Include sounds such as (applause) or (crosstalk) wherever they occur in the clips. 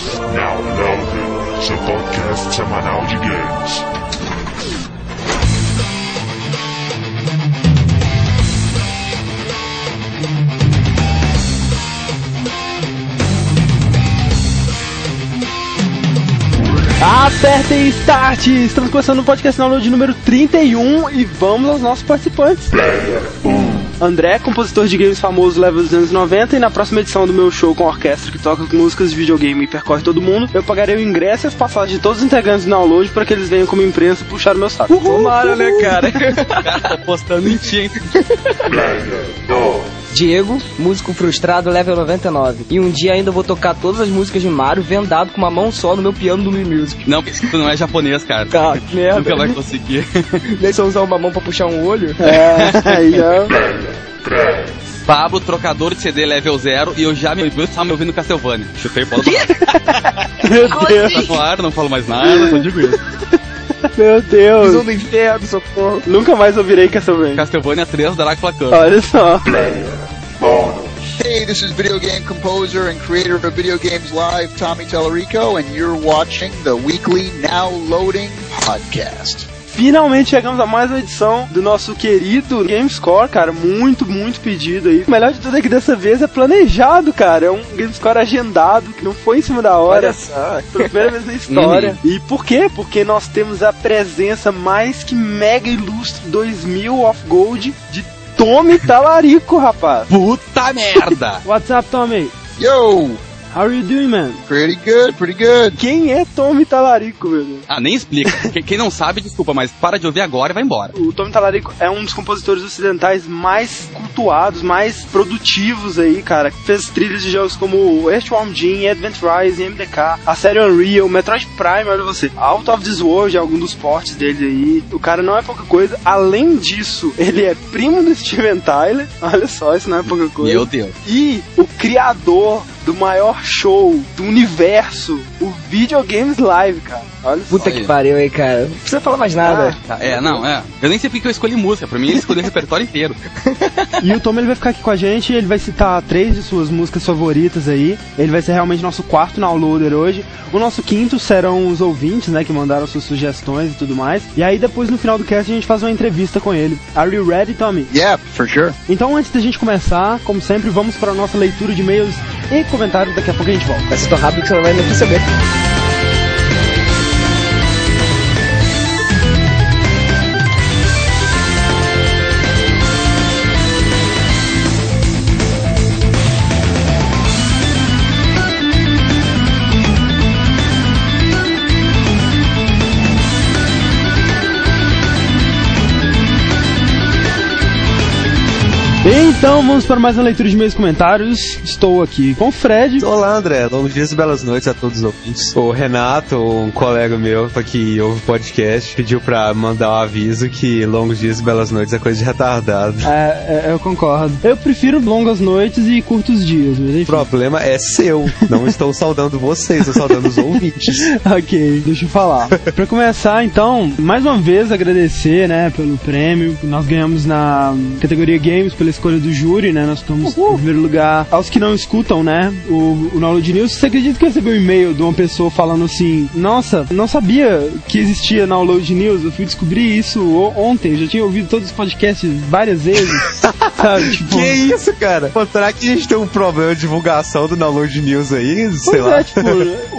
Now Loaded, seu podcast semanal de games. Apertem Start! Estamos começando o podcast download número 31 e vamos aos nossos participantes. André, compositor de games famoso level dos anos 90 e na próxima edição do meu show com orquestra que toca com músicas de videogame e percorre todo mundo, eu pagarei o ingresso e as passagens de todos os integrantes do download para que eles venham como imprensa puxar o meu saco. Tomara, né, cara? (laughs) Tô postando em ti, hein? Diego, músico frustrado, level 99. E um dia ainda vou tocar todas as músicas de Mario vendado com uma mão só no meu piano do Mi Music. Não, porque tu não é japonês, cara. (laughs) Ah, que merda. Nunca vai conseguir. (laughs) Nem se eu usar uma mão pra puxar um olho. É, aí já. Pablo, trocador de CD level 0 e eu já me estava me ouvindo Castlevania. Chutei bola do (laughs) Meu Deus, Tá no ar, não falo mais nada, só digo isso. (laughs) meu Deus. Visão do inferno, socorro. Nunca mais ouvirei Castlevania. Castlevania 3 Dracula Cup. Olha só. Hey, this is video game composer and creator of Video Games Live, Tommy Tellerico, and you're watching the weekly Now Loading podcast. Finalmente chegamos a mais uma edição do nosso querido GameScore, cara. Muito, muito pedido aí. O melhor de tudo é que dessa vez é planejado, cara. É um GameScore agendado, que não foi em cima da hora. Olha só. Pela primeira vez na história. E por quê? Porque nós temos a presença mais que mega ilustre 2000 of Gold de Tommy Talarico, rapaz. Puta merda! (laughs) What's up, Tommy? Yo, How are you doing, man? pretty good, pretty good. Quem é Tommy Talarico, meu Deus? Ah, nem explica. (laughs) Quem- não sabe, desculpa, mas para de ouvir agora e vai embora. O Tommy Talarico é um dos compositores ocidentais mais cultuados, mais produtivos aí, cara. Fez trilhas de jogos como Earthworm Jim, Advent Rise, MDK, a série Unreal, Metroid Prime, olha você. Out of This World, algum dos portes dele aí. O cara não é pouca coisa. Além disso, ele é primo do Steven Tyler. Olha só, isso não é pouca coisa. Meu Deus. E o criador do maior show do universo, o Videogames Live, cara. Olha. Puta que pariu aí, cara. Não precisa falar mais nada. Tá, é, não, é. Eu nem sei porque eu escolhi música. Pra mim, ele escolheu o repertório inteiro. (laughs) E o Tom ele vai ficar aqui com a gente, ele vai citar três de suas músicas favoritas aí. Ele vai ser realmente nosso quarto downloader hoje. O nosso quinto serão os ouvintes, né, que mandaram suas sugestões e tudo mais. E aí depois no final do cast a gente faz uma entrevista com ele. Are you ready, Tommy? Yeah, for sure. Então antes da gente começar, como sempre, vamos para a nossa leitura de e-mails e comentários. Daqui a pouco a gente volta. Vai ser tão rápido que você não vai nem perceber. Então vamos para mais uma leitura de e comentários. Estou aqui com o Fred. Olá, André. Longos dias e belas noites a todos os ouvintes. O Renato, um colega meu que ouve o podcast, pediu pra mandar um aviso que longos dias e belas noites é coisa de retardado. É, é, eu concordo. Eu prefiro longas noites e curtos dias, O problema é seu. Não estou saudando vocês, estou saudando os ouvintes. (laughs) Ok, deixa eu falar. pra começar, então, mais uma vez agradecer, né, pelo prêmio que nós ganhamos na categoria Games, pela escolha do júri, né? Nós estamos em primeiro lugar. Aos que não escutam, né, o, o Download News, você acredita que eu recebi um e-mail de uma pessoa falando assim: Nossa, não sabia que existia Download News, eu fui descobrir isso ontem, eu já tinha ouvido todos os podcasts várias vezes, (laughs) sabe? Tipo, Que isso, cara? Pô, será que a gente tem um problema de divulgação do Download News aí? Sei Pois lá. é, tipo,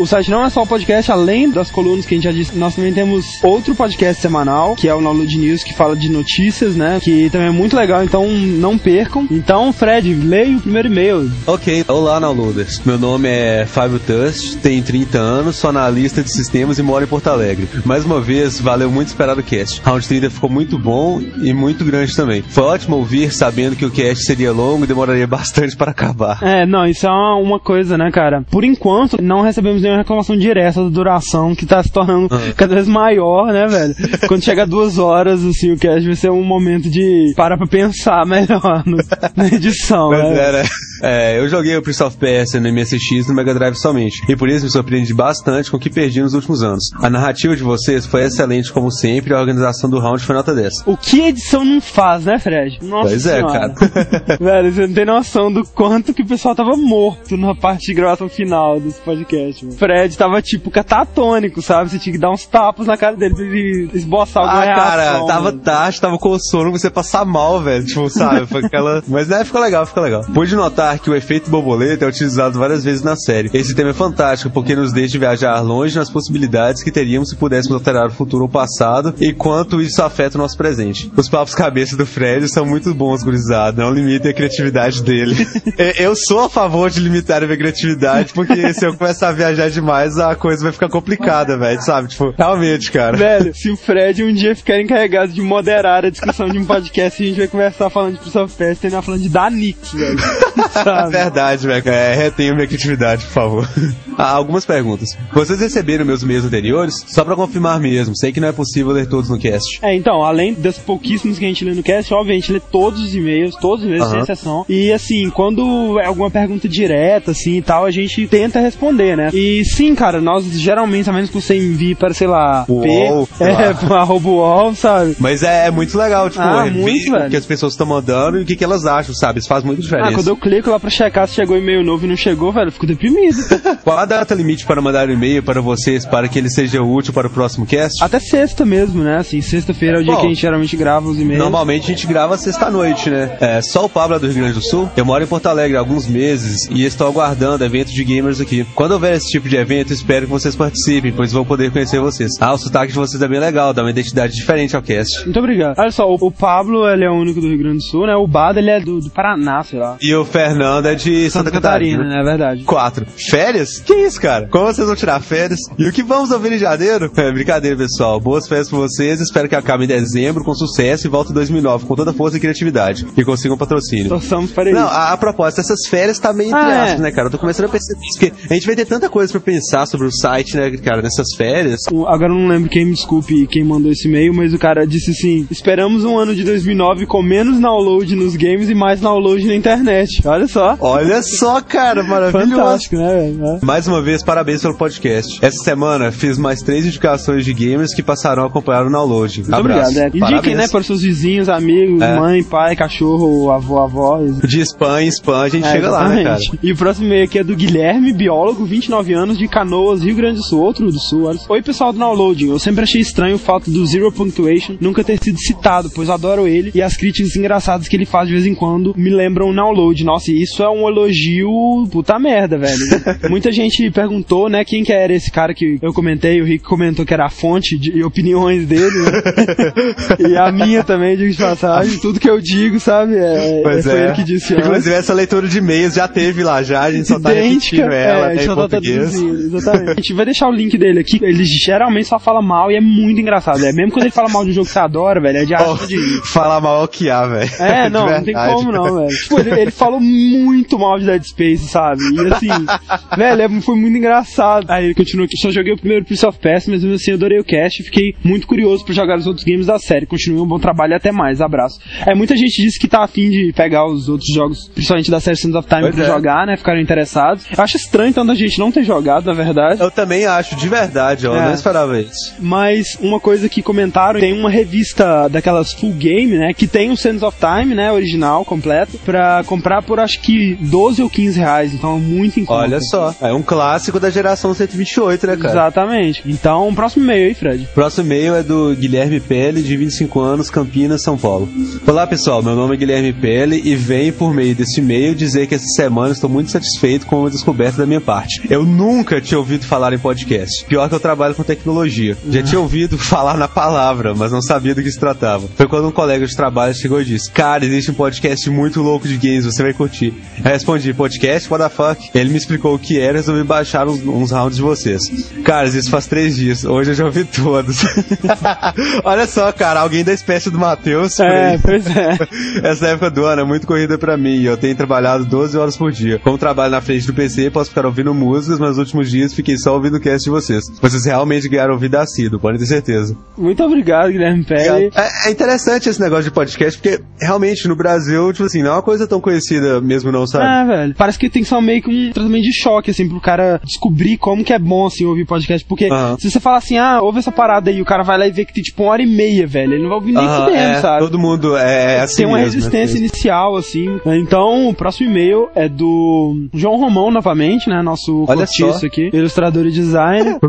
o site não é só o podcast, além das colunas que a gente já disse, nós também temos outro podcast semanal, que é o Download News, que fala de notícias, né? Que também é muito legal, então não percam. Então, Fred, leia o primeiro e-mail. Ok, olá, downloaders. Meu nome é Fábio Tust, tenho 30 anos, sou analista de sistemas e moro em Porto Alegre. Mais uma vez, valeu muito esperar o cast. Round 30 ficou muito bom e muito grande também. Foi ótimo ouvir, sabendo que o cast seria longo e demoraria (laughs) bastante para acabar. É, não, isso é uma, coisa, né, cara? Por enquanto, não recebemos nenhuma reclamação direta da duração, que tá se tornando cada vez maior, né, velho? (laughs) Quando chegar duas horas, assim, o cast vai ser um momento de parar pra pensar (laughs) melhor no (laughs) na edição, Mas né? era. É, eu joguei o Prince of Persia no MSX no Mega Drive somente. E por isso me surpreendi bastante com o que perdi nos últimos anos. A narrativa de vocês foi excelente como sempre e a organização do round foi nota 10. O que a edição não faz, né, Fred? Nossa Pois é, senhora. cara. (laughs) (laughs) Velho, você não tem noção do quanto que o pessoal tava morto na parte de gravação final desse podcast, mano. Fred tava, tipo, catatônico, sabe? Você tinha que dar uns tapas na cara dele pra ele esboçar alguma Ah, cara, reação. tava mano. tarde, tava com sono, você passar mal, velho. Tipo, sabe? Aquela. (laughs) Mas né, ficou legal, ficou legal. Pude notar que o efeito borboleta é utilizado várias vezes na série. Esse tema é fantástico, porque nos deixa viajar longe nas possibilidades que teríamos se pudéssemos alterar o futuro ou o passado e quanto isso afeta o nosso presente. Os papos cabeça do Fred são muito bons, gurizada. Não limitem a criatividade dele. (laughs) É, eu sou a favor de limitar a minha criatividade, porque se eu começar a viajar demais, a coisa vai ficar complicada, velho. Sabe? Tipo, realmente, cara. Velho, se o Fred um dia ficar encarregado de moderar a discussão de um podcast, a gente vai conversar falando de Persia e terminar falando de Danix, velho. (laughs) É Sabe? verdade, velho. É, retenha minha criatividade, por favor. Ah, algumas perguntas. Vocês receberam meus e-mails anteriores? Só pra confirmar mesmo. Sei que não é possível ler todos no cast. É, então, além das pouquíssimos que a gente lê no cast, obviamente a gente lê todos os e-mails, todos os e-mails, sem exceção. E assim, quando é alguma pergunta direta, assim e tal, a gente tenta responder, né? E sim, cara, nós geralmente, a menos que você envie para, sei lá, UOL, P, sei é, lá. (laughs) arroba UOL, sabe? Mas é, é muito legal, tipo, Ah, muito, o velho. que as pessoas estão mandando e o que, que elas acham, sabe? Isso faz muita diferença. Ah, quando eu clico lá pra checar se chegou e-mail novo e não chegou, velho, eu fico deprimido. (laughs) Qual a data limite para mandar e-mail para vocês para que ele seja útil para o próximo cast? Até sexta mesmo, né? Assim, sexta-feira é o dia Bom, que a gente geralmente grava os e-mails. Normalmente a gente grava sexta-noite, né? É, só o Pablo é do Rio Grande do Sul. Eu moro em Porto Alegre há alguns meses e estou aguardando eventos de gamers aqui. Quando houver esse tipo de evento, espero que vocês participem, pois vão poder conhecer vocês. Ah, o sotaque de vocês é bem legal, dá uma identidade diferente ao cast. Muito obrigado. Olha só, o, o Pablo, ele é o único do Rio Grande do Sul, né? O Bado, ele é do, do Paraná, sei lá. E o Fernando é de Santa, Catarina. né? É verdade. Quatro. Férias? Que isso, cara? Como vocês vão tirar férias? E o que vamos ouvir em janeiro? É brincadeira, pessoal. Boas férias pra vocês. Espero que acabe em dezembro com sucesso e volte em 2009 com toda força e criatividade. E consigam patrocínio. Torçamos para isso. Não, a, a propósito, essas férias tá meio entre Ah, aspas, é. né, cara? Eu tô começando a perceber isso, porque a gente vai ter tanta coisa pra pensar sobre o site, né, cara, nessas férias. Agora eu não lembro quem me desculpe quem mandou esse e-mail, mas o cara disse assim: Esperamos um ano de 2009 com menos download nos games e mais download na internet. Olha só. Olha só, cara, maravilhoso. Fantástico, né, velho? Mais uma vez, parabéns pelo podcast. Essa semana fiz mais três indicações de gamers que passarão a acompanhar o download. Muito Abraço. obrigado. É. Indiquem, né, para os seus vizinhos, amigos, É. mãe, pai, cachorro, avô, avó. De spam em spam a gente É, chega lá, né, cara? exatamente. E o próximo e-mail aqui é do Guilherme, biólogo, 29 anos, de Canoas, Rio Grande do Sul, outro do Sul. olha. Oi, pessoal do Downloading. Eu sempre achei estranho o fato do Zero Punctuation nunca ter sido citado, pois adoro ele e as críticas engraçadas que ele faz de vez em quando me lembram o Download. Nossa, isso é um elogio puta merda, velho. (laughs) Muita gente perguntou, né, quem que era esse cara que eu comentei, o Rick comentou que era a fonte de opiniões dele, né? (laughs) e a minha também, digo de passagem. Tudo que eu digo, sabe, é, Pois foi é. ele que disse Inclusive, essa leitura de e-mails já teve lá já, a gente só tá idêntica. repetindo ela é, a gente em só tá traduzindo, exatamente. (laughs) A gente vai deixar o link dele aqui. Ele geralmente só fala mal e é muito engraçado. É mesmo quando ele fala mal de um jogo que você adora, velho, é de arte de. Falar mal é o que há, velho. É, não, não tem como não, velho. Tipo, ele, ele falou muito mal de Dead Space, sabe? E assim, (laughs) velho, é- foi muito engraçado. Aí ele continua aqui, só joguei o primeiro Prince of Persia, mas mesmo assim adorei o cast e fiquei muito curioso por jogar os outros games da série. Continue um bom trabalho e até mais. Abraço. É, muita gente disse que tá afim de pegar os outros jogos, principalmente da série Sands of Time, Pois pra é. jogar, né? Ficaram interessados. Eu acho estranho tanta gente não ter jogado, na verdade. Eu também acho, de verdade, ó. Eu É. não esperava isso. Mas uma coisa que comentaram, tem uma revista daquelas full game, né? Que tem o Sands of Time, né? Original, completo, pra comprar por acho que 12 ou 15 reais. Então é muito em conta. Olha só, é um clássico da geração 128, né, cara? Exatamente. Então, próximo e-mail aí, Fred. Próximo e-mail é do Guilherme Pelle, de 25 anos, Campinas, São Paulo. Olá pessoal, meu nome é Guilherme Pelle e venho por meio deste e-mail dizer que essa semana estou muito satisfeito com a descoberta da minha parte. Eu nunca tinha ouvido falar em podcast. Pior que eu trabalho com tecnologia. Já tinha ouvido (laughs) falar na palavra, mas não sabia do que se tratava. Foi quando um colega de trabalho chegou e disse: Cara, existe um podcast muito louco de games, você vai Eu respondi, podcast, what the fuck? Ele me explicou o que era e resolvi baixar uns, uns rounds de vocês. Cara, isso faz três dias. Hoje eu já ouvi todos. (laughs) Olha só, cara, alguém da espécie do Matheus. É, pois é. (laughs) Essa época do ano é muito corrida pra mim e eu tenho trabalhado 12 horas por dia. Como trabalho na frente do PC, posso ficar ouvindo músicas, mas nos últimos dias fiquei só ouvindo o cast de vocês. Vocês realmente ganharam vida assíduo, podem ter certeza. Muito obrigado, Guilherme Pérez. É, é interessante esse negócio de podcast, porque realmente no Brasil, tipo assim, não é uma coisa tão conhecida mesmo não, sabe? É, velho. Parece que tem que ser meio que um tratamento de choque, assim, pro cara descobrir como que é bom, assim, ouvir podcast. Porque Aham. se você falar assim, ah, ouve essa parada aí, o cara vai lá e vê que tem, tipo, uma hora e meia, velho. Ele não vai ouvir nem Aham, fudendo, é, sabe? Todo mundo é, é assim tem uma mesmo, resistência né? inicial, assim. Então, o próximo e-mail é do João Romão, novamente, né? Nosso Olha cortiço só. aqui, ilustrador e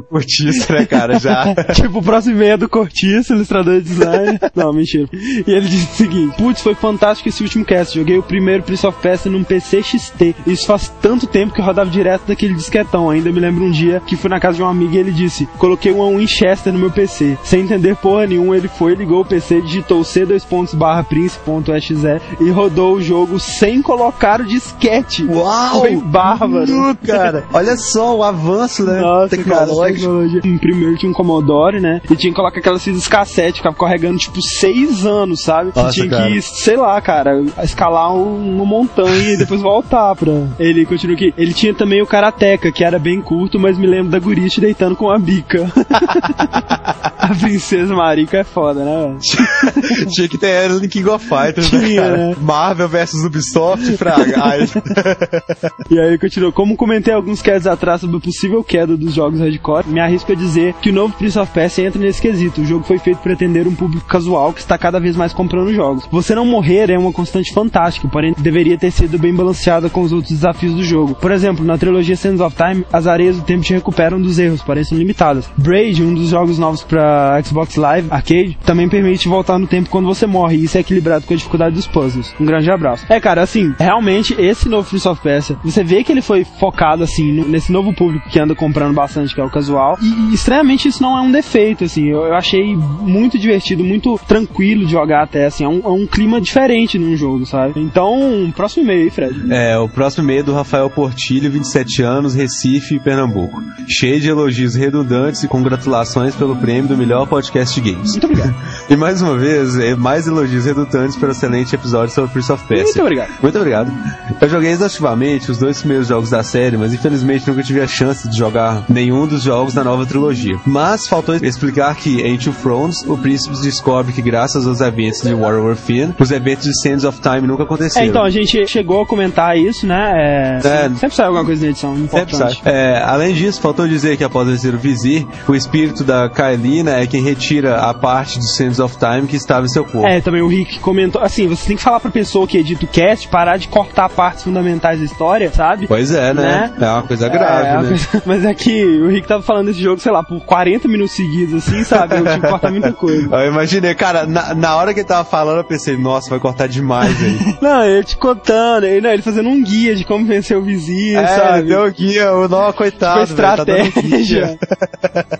curti isso, né, cara, já. (laughs) tipo, o próximo e-mail é do Cortiço, ilustrador e designer. (laughs) Não, mentira. E ele disse o seguinte: Putz, foi fantástico esse último cast. Joguei o primeiro Prince of Persia num PC XT. Isso faz tanto tempo que eu rodava direto daquele disquetão. Ainda me lembro um dia que fui na casa de um amigo e ele disse: Coloquei um Winchester no meu PC. Sem entender porra nenhuma, ele foi, ligou o PC, digitou C dois pontos barra Prince.exe e rodou o jogo sem colocar o disquete. Uau! Foi bárbaro. Cara. Olha só o avanço, né? Nossa, cara, tecnologia. Em primeiro tinha um Commodore, né? E tinha que colocar aquelas fitas cassete, ficava carregando tipo seis anos, sabe? Nossa, tinha cara. que, sei lá, cara, escalar um- uma montanha e depois voltar pra. Ele continua aqui. Ele tinha também o Karateka, que era bem curto, mas me lembro da Guriche deitando com a bica. (laughs) a princesa Marica é foda, né? velho? (laughs) Tinha que ter era no King of Fighters, Tinha, né, cara? né? Marvel vs Ubisoft, fraga. Ai, (laughs) E aí continua. Como comentei alguns casts atrás sobre a possível queda dos jogos hardcore, me arrisco a dizer que o novo Prince of Persia entra nesse quesito. O jogo foi feito para atender um público casual que está cada vez mais comprando jogos. Você não morrer é uma constante fantástica, porém deveria ter sido bem balanceada com os outros desafios do jogo. Por exemplo, na trilogia Sands of Time, as areias do tempo te recuperam dos erros, são limitadas. Braid, um dos jogos novos para Xbox Live Arcade, também permite voltar no tempo quando você morre, e isso é equilibrado com a dificuldade dos puzzles. Um grande abraço. É, cara, assim, realmente esse novo of Persia, você vê que ele foi focado, assim, no- nesse novo público que anda comprando bastante, que é o casual, e, estranhamente isso não é um defeito, assim, eu, eu achei muito divertido, muito tranquilo de jogar até, assim, é um, é um clima diferente num jogo, sabe? Então, próximo e-mail aí, Fred. É, o próximo e-mail é do Rafael Portilho, 27 anos, Recife, Pernambuco. Cheio de elogios redundantes e congratulações pelo prêmio do melhor podcast de games. Muito obrigado. (laughs) E mais uma vez, é, mais elogios redundantes pelo excelente episódio sobre Prince of Persia. Muito obrigado. Muito obrigado. Eu joguei exaustivamente os dois primeiros jogos da série, mas infelizmente nunca tive a chance de jogar nenhum dos jogos da nova trilogia. Mas faltou explicar que em Two Thrones, o príncipe descobre que graças aos eventos de War Within, os eventos de Sands of Time nunca aconteceram. É, então, a gente chegou a comentar isso, né? É, É. Sempre sai alguma coisa na edição, Sempre importante. sai. É, além disso, faltou dizer que após vencer o Vizir, o espírito da Kaelina é quem retira a parte de Sands of Time que estava em seu corpo. É, também o Rick comentou. Assim, você tem que falar pra pessoa que edita o cast parar de cortar partes fundamentais da história, sabe? Pois é, né? Né? É uma coisa grave, É, né? coisa- (laughs) Mas é que o Rick tava falando desse jogo, sei lá, por 40 minutos seguidos, assim, sabe? Eu tive que cortar muita coisa. (laughs) Eu imaginei, cara, na, na hora que ele tava falando, eu pensei, nossa, vai cortar demais aí. (laughs) Não, ele te contando, ele, não, ele fazendo um guia de como vencer o vizinho, é, sabe? ele deu o guia, o nó, coitado. Foi velho, tá estratégia. guia.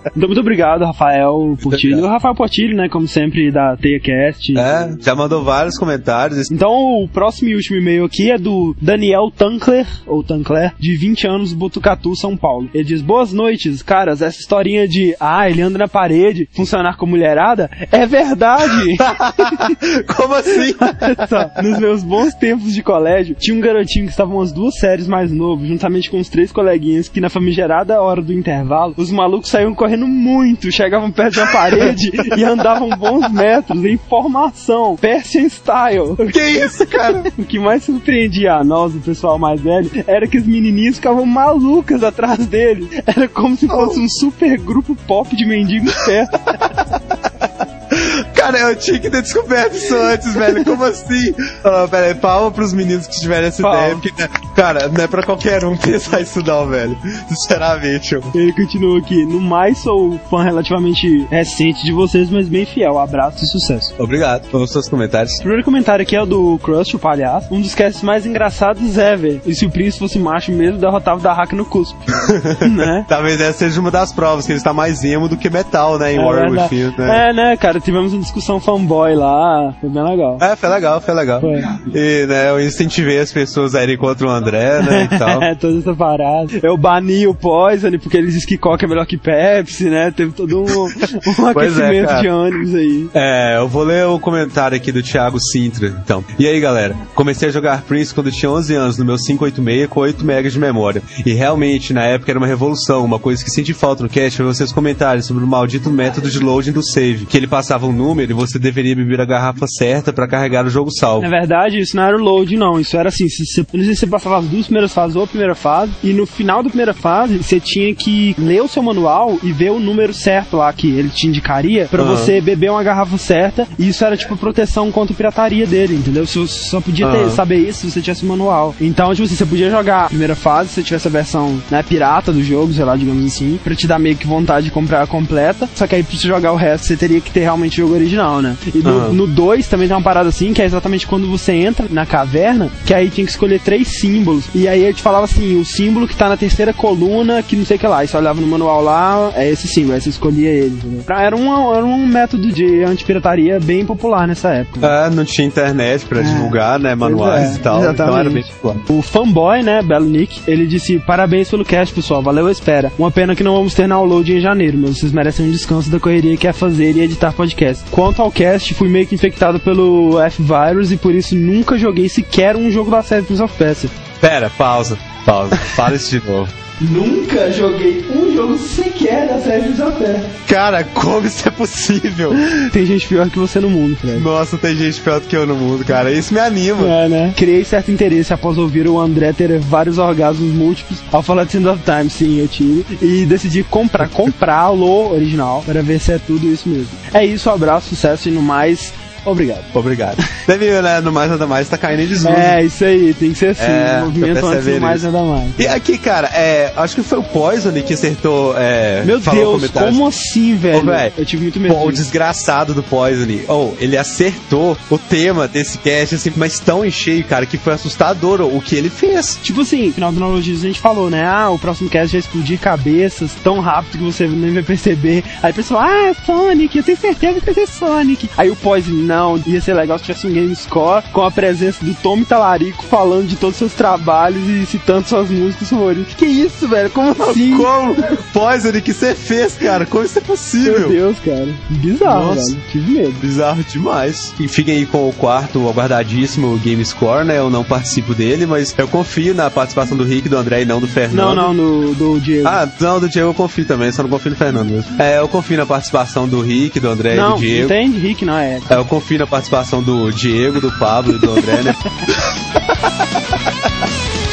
(laughs) então, muito obrigado, Rafael Portilho. O Rafael Portilho, né, como sempre, da TeiaCast. É, já mandou vários comentários. Então, o próximo e último e-mail aqui é do Daniel Tankler, ou Tankler, de 20 anos, Botucatu, São Paulo. Ele diz: Boas noites, caras. Essa historinha de, ah, ele anda na parede, funcionar com mulherada, é verdade. (laughs) Como assim? (laughs) Só, Nos meus bons tempos de colégio, tinha um garotinho que estava umas duas séries mais novo, juntamente com os três coleguinhas, que na famigerada hora do intervalo, os malucos saíam correndo muito, chegavam perto da parede (laughs) e andavam bons metros em formação, Persian Style. que isso, cara? (laughs) O que mais surpreendia a nós, o pessoal mais velho, era que as menininhas ficavam malucas atrás deles. Era como se fosse um super grupo pop de mendigos perto. (laughs) Cara, eu tinha que ter descoberto isso antes, velho. Como assim? Ah, pera aí, palma pros meninos que tiveram essa Palma. ideia, porque, né, cara, não é pra qualquer um (laughs) pensar isso não, velho. Sinceramente, eu... Ele continua aqui. No mais, sou fã relativamente recente de vocês, mas bem fiel. Abraço e sucesso. Obrigado pelos seus comentários. O primeiro comentário aqui é o do Crush, o palhaço. Um dos casts mais engraçados ever. E se o príncipe fosse macho mesmo, derrotava o da Hack no cuspe. (laughs) né? Talvez essa seja uma das provas, que ele está mais emo do que metal, né, em É Warrior verdade. Within, né? É, né, cara? Tivemos um dos discussão fanboy lá. Foi bem legal. É, foi legal, foi legal. Foi. E, né, eu incentivei as pessoas a irem contra o André, né, e tal. (laughs) É, toda essa parada. Eu bani o Poison porque ele disse que Coca é melhor que Pepsi, né? Teve todo um, um (laughs) é, aquecimento cara. de ânimos aí. É, eu vou ler o comentário aqui do Thiago Sintra, então. E aí, galera? Comecei a jogar Prince quando tinha 11 anos, no meu 586 com 8 megas de memória. E realmente, na época era uma revolução. Uma coisa que senti falta no cast foi vocês comentarem sobre o maldito método de loading do save. Que ele passava um número e você deveria beber a garrafa certa pra carregar o jogo salvo. Na verdade, isso não era o load, não. Isso era assim: se você, eu não sei se você passava as duas primeiras fases ou a primeira fase, e no final da primeira fase, você tinha que ler o seu manual e ver o número certo lá que ele te indicaria pra Aham. você beber uma garrafa certa. E isso era tipo proteção contra a pirataria dele, entendeu? Você só podia ter, Aham. saber isso se você tivesse o manual. Então, tipo assim, você podia jogar a primeira fase se você tivesse a versão né, pirata do jogo, sei lá, digamos assim, pra te dar meio que vontade de comprar a completa. Só que aí pra você jogar o resto, você teria que ter realmente o jogo original, né? E no, Aham. no 2 também tem uma parada assim, que é exatamente quando você entra na caverna, que aí tinha que escolher três símbolos. E aí ele te falava assim, o símbolo que tá na terceira coluna, que não sei o que lá. E você olhava no manual lá, é esse símbolo, aí você escolhia ele. entendeu? Era, um era um método de antipirataria bem popular nessa época. Ah, não tinha internet pra divulgar, né, manuais é, e tal. Então exatamente. era bem popular. O fanboy, né, Belo Nick, ele disse: Parabéns pelo cast, pessoal, valeu a espera. Uma pena que não vamos ter download em janeiro, mas vocês merecem um descanso da correria que é fazer e editar podcast. Quanto ao cast, fui meio que infectado pelo F-Virus e por isso nunca joguei sequer um jogo da série Prince of Persia. Pera, pausa, pausa. Fala isso de novo. Nunca joguei um jogo sequer da série Persia. Cara, como isso é possível? Tem gente pior que você no mundo, Fred. Nossa, tem gente pior do que eu no mundo, cara. Isso me anima. É, né? Criei certo interesse após ouvir o André ter vários orgasmos múltiplos ao falar de End of Time, sim, eu tive. E decidi comprar, comprá-lo original, para ver se é tudo isso mesmo. É isso, um abraço, sucesso e no mais, obrigado. Obrigado. Deve, né, no mais nada mais, tá caindo em desuso. É, isso aí, tem que ser assim. É, movimento antes do mais nada mais. E aqui, cara, é, acho que foi o Poison que acertou. É, Meu Deus, como assim, velho? Velho, eu tive muito medo. Pô, o desgraçado do Poison, oh, ele acertou o tema desse cast, assim, mas tão em cheio, cara, que foi assustador o que ele fez. Tipo assim, no final do Nologies a gente falou, né? Ah, o próximo cast vai explodir cabeças tão rápido que você nem vai perceber. Aí o pessoal, ah, é Sonic, eu tenho certeza que vai ser Sonic. Aí o Poison, não, ia ser legal se tivesse um Game Score com a presença do Tommy Talarico falando de todos os seus trabalhos e citando suas músicas favoritas. Que isso, velho? Como assim? Como? Poison, que você fez, cara? Como isso é Meu possível? Deus, cara. Bizarro, Nossa. velho. Tive medo. Bizarro demais. E fiquem aí com o quarto aguardadíssimo Game Score, né? Eu não participo dele, mas eu confio na participação do Rick, do André e não do Não, Fernando. não, no, do Diego. Ah, não, do Diego eu confio também, só não confio no Fernando mesmo. É, eu confio na participação do Rick, do André e não, do Diego. não tem Rick, não é. É, eu confio na participação do Diego, do Pablo e do André, né? (laughs)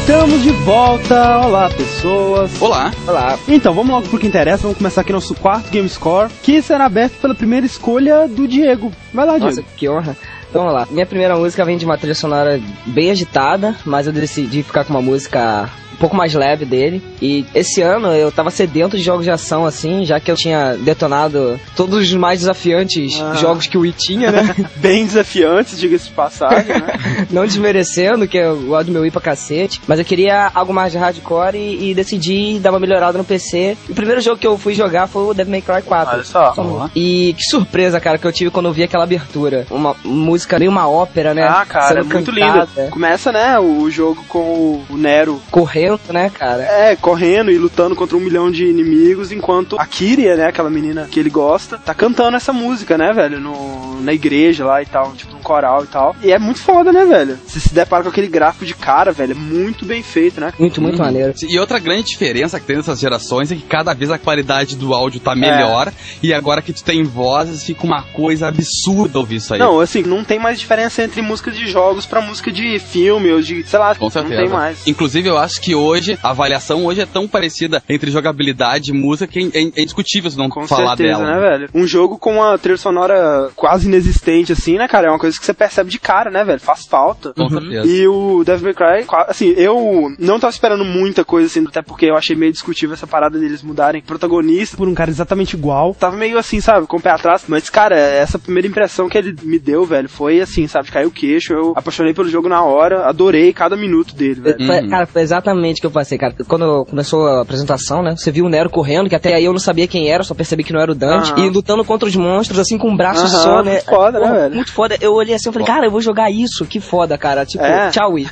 Estamos de volta! Olá, pessoas! Olá. Olá. Então, vamos logo pro que interessa. Vamos começar aqui nosso quarto Game Score, que será aberto pela primeira escolha do Diego. Vai lá, Nossa, Diego. que honra. Então, vamos lá. Minha primeira música vem de uma trilha sonora bem agitada, mas eu decidi ficar com uma música pouco mais leve dele. E esse ano eu tava sedento de jogos de ação, assim, já que eu tinha detonado todos os mais desafiantes Ah. jogos que o Wii tinha, né? (laughs) Bem desafiantes, diga-se de passagem, né? (laughs) Não desmerecendo, que eu gosto do meu Wii pra cacete. Mas eu queria algo mais de hardcore e, e decidi dar uma melhorada no PC. O primeiro jogo que eu fui jogar foi o Devil May Cry 4. Olha só. E que surpresa, cara, que eu tive quando eu vi aquela abertura. Uma música, meio uma ópera, né? Ah, cara, é muito lindo. Começa, né, o jogo com o Nero Correndo, né, cara? É, correndo e lutando contra um milhão de inimigos, enquanto a Kyria, né, aquela menina que ele gosta, tá cantando essa música, né, velho, no, na igreja lá e tal, tipo, num coral e tal. E é muito foda, né, velho? Você se depara com aquele gráfico de cara, velho, é muito bem feito, né? Muito, muito maneiro. E outra grande diferença que tem nessas gerações é que cada vez a qualidade do áudio tá melhor. E agora que tu tem vozes, fica uma coisa absurda ouvir isso aí. Não, assim, não tem mais diferença entre música de jogos pra música de filme ou de, sei lá, Com certeza. não tem mais. Inclusive, eu acho que hoje, a avaliação hoje é tão parecida entre jogabilidade e música que é, é- é indiscutível se não Com falar certeza, dela. né, velho? Um jogo com uma trilha sonora quase inexistente, assim, né, cara? É uma coisa que você percebe de cara, né, velho? Faz falta. Com certeza. E o Devil May Cry, assim, eu não tava esperando muita coisa, assim, até porque eu achei meio discutível essa parada deles mudarem protagonista por um cara exatamente igual. Tava meio assim, sabe, com o pé atrás. Mas, cara, essa primeira impressão que ele me deu, velho, foi assim, sabe, de cair o queixo. Eu apaixonei pelo jogo na hora, adorei cada minuto dele, velho. Uhum. Cara, foi exatamente o que eu passei, cara. Quando começou a apresentação, né? Você viu o Nero correndo, que até aí eu não sabia quem era, só percebi que não era o Dante. Aham. E lutando contra os monstros, assim, com um braço Aham, só, né? muito foda, né, velho? Muito foda. Eu olhei assim e falei, cara, eu vou jogar isso. Que foda, cara. Tipo, É. tchau, Wii.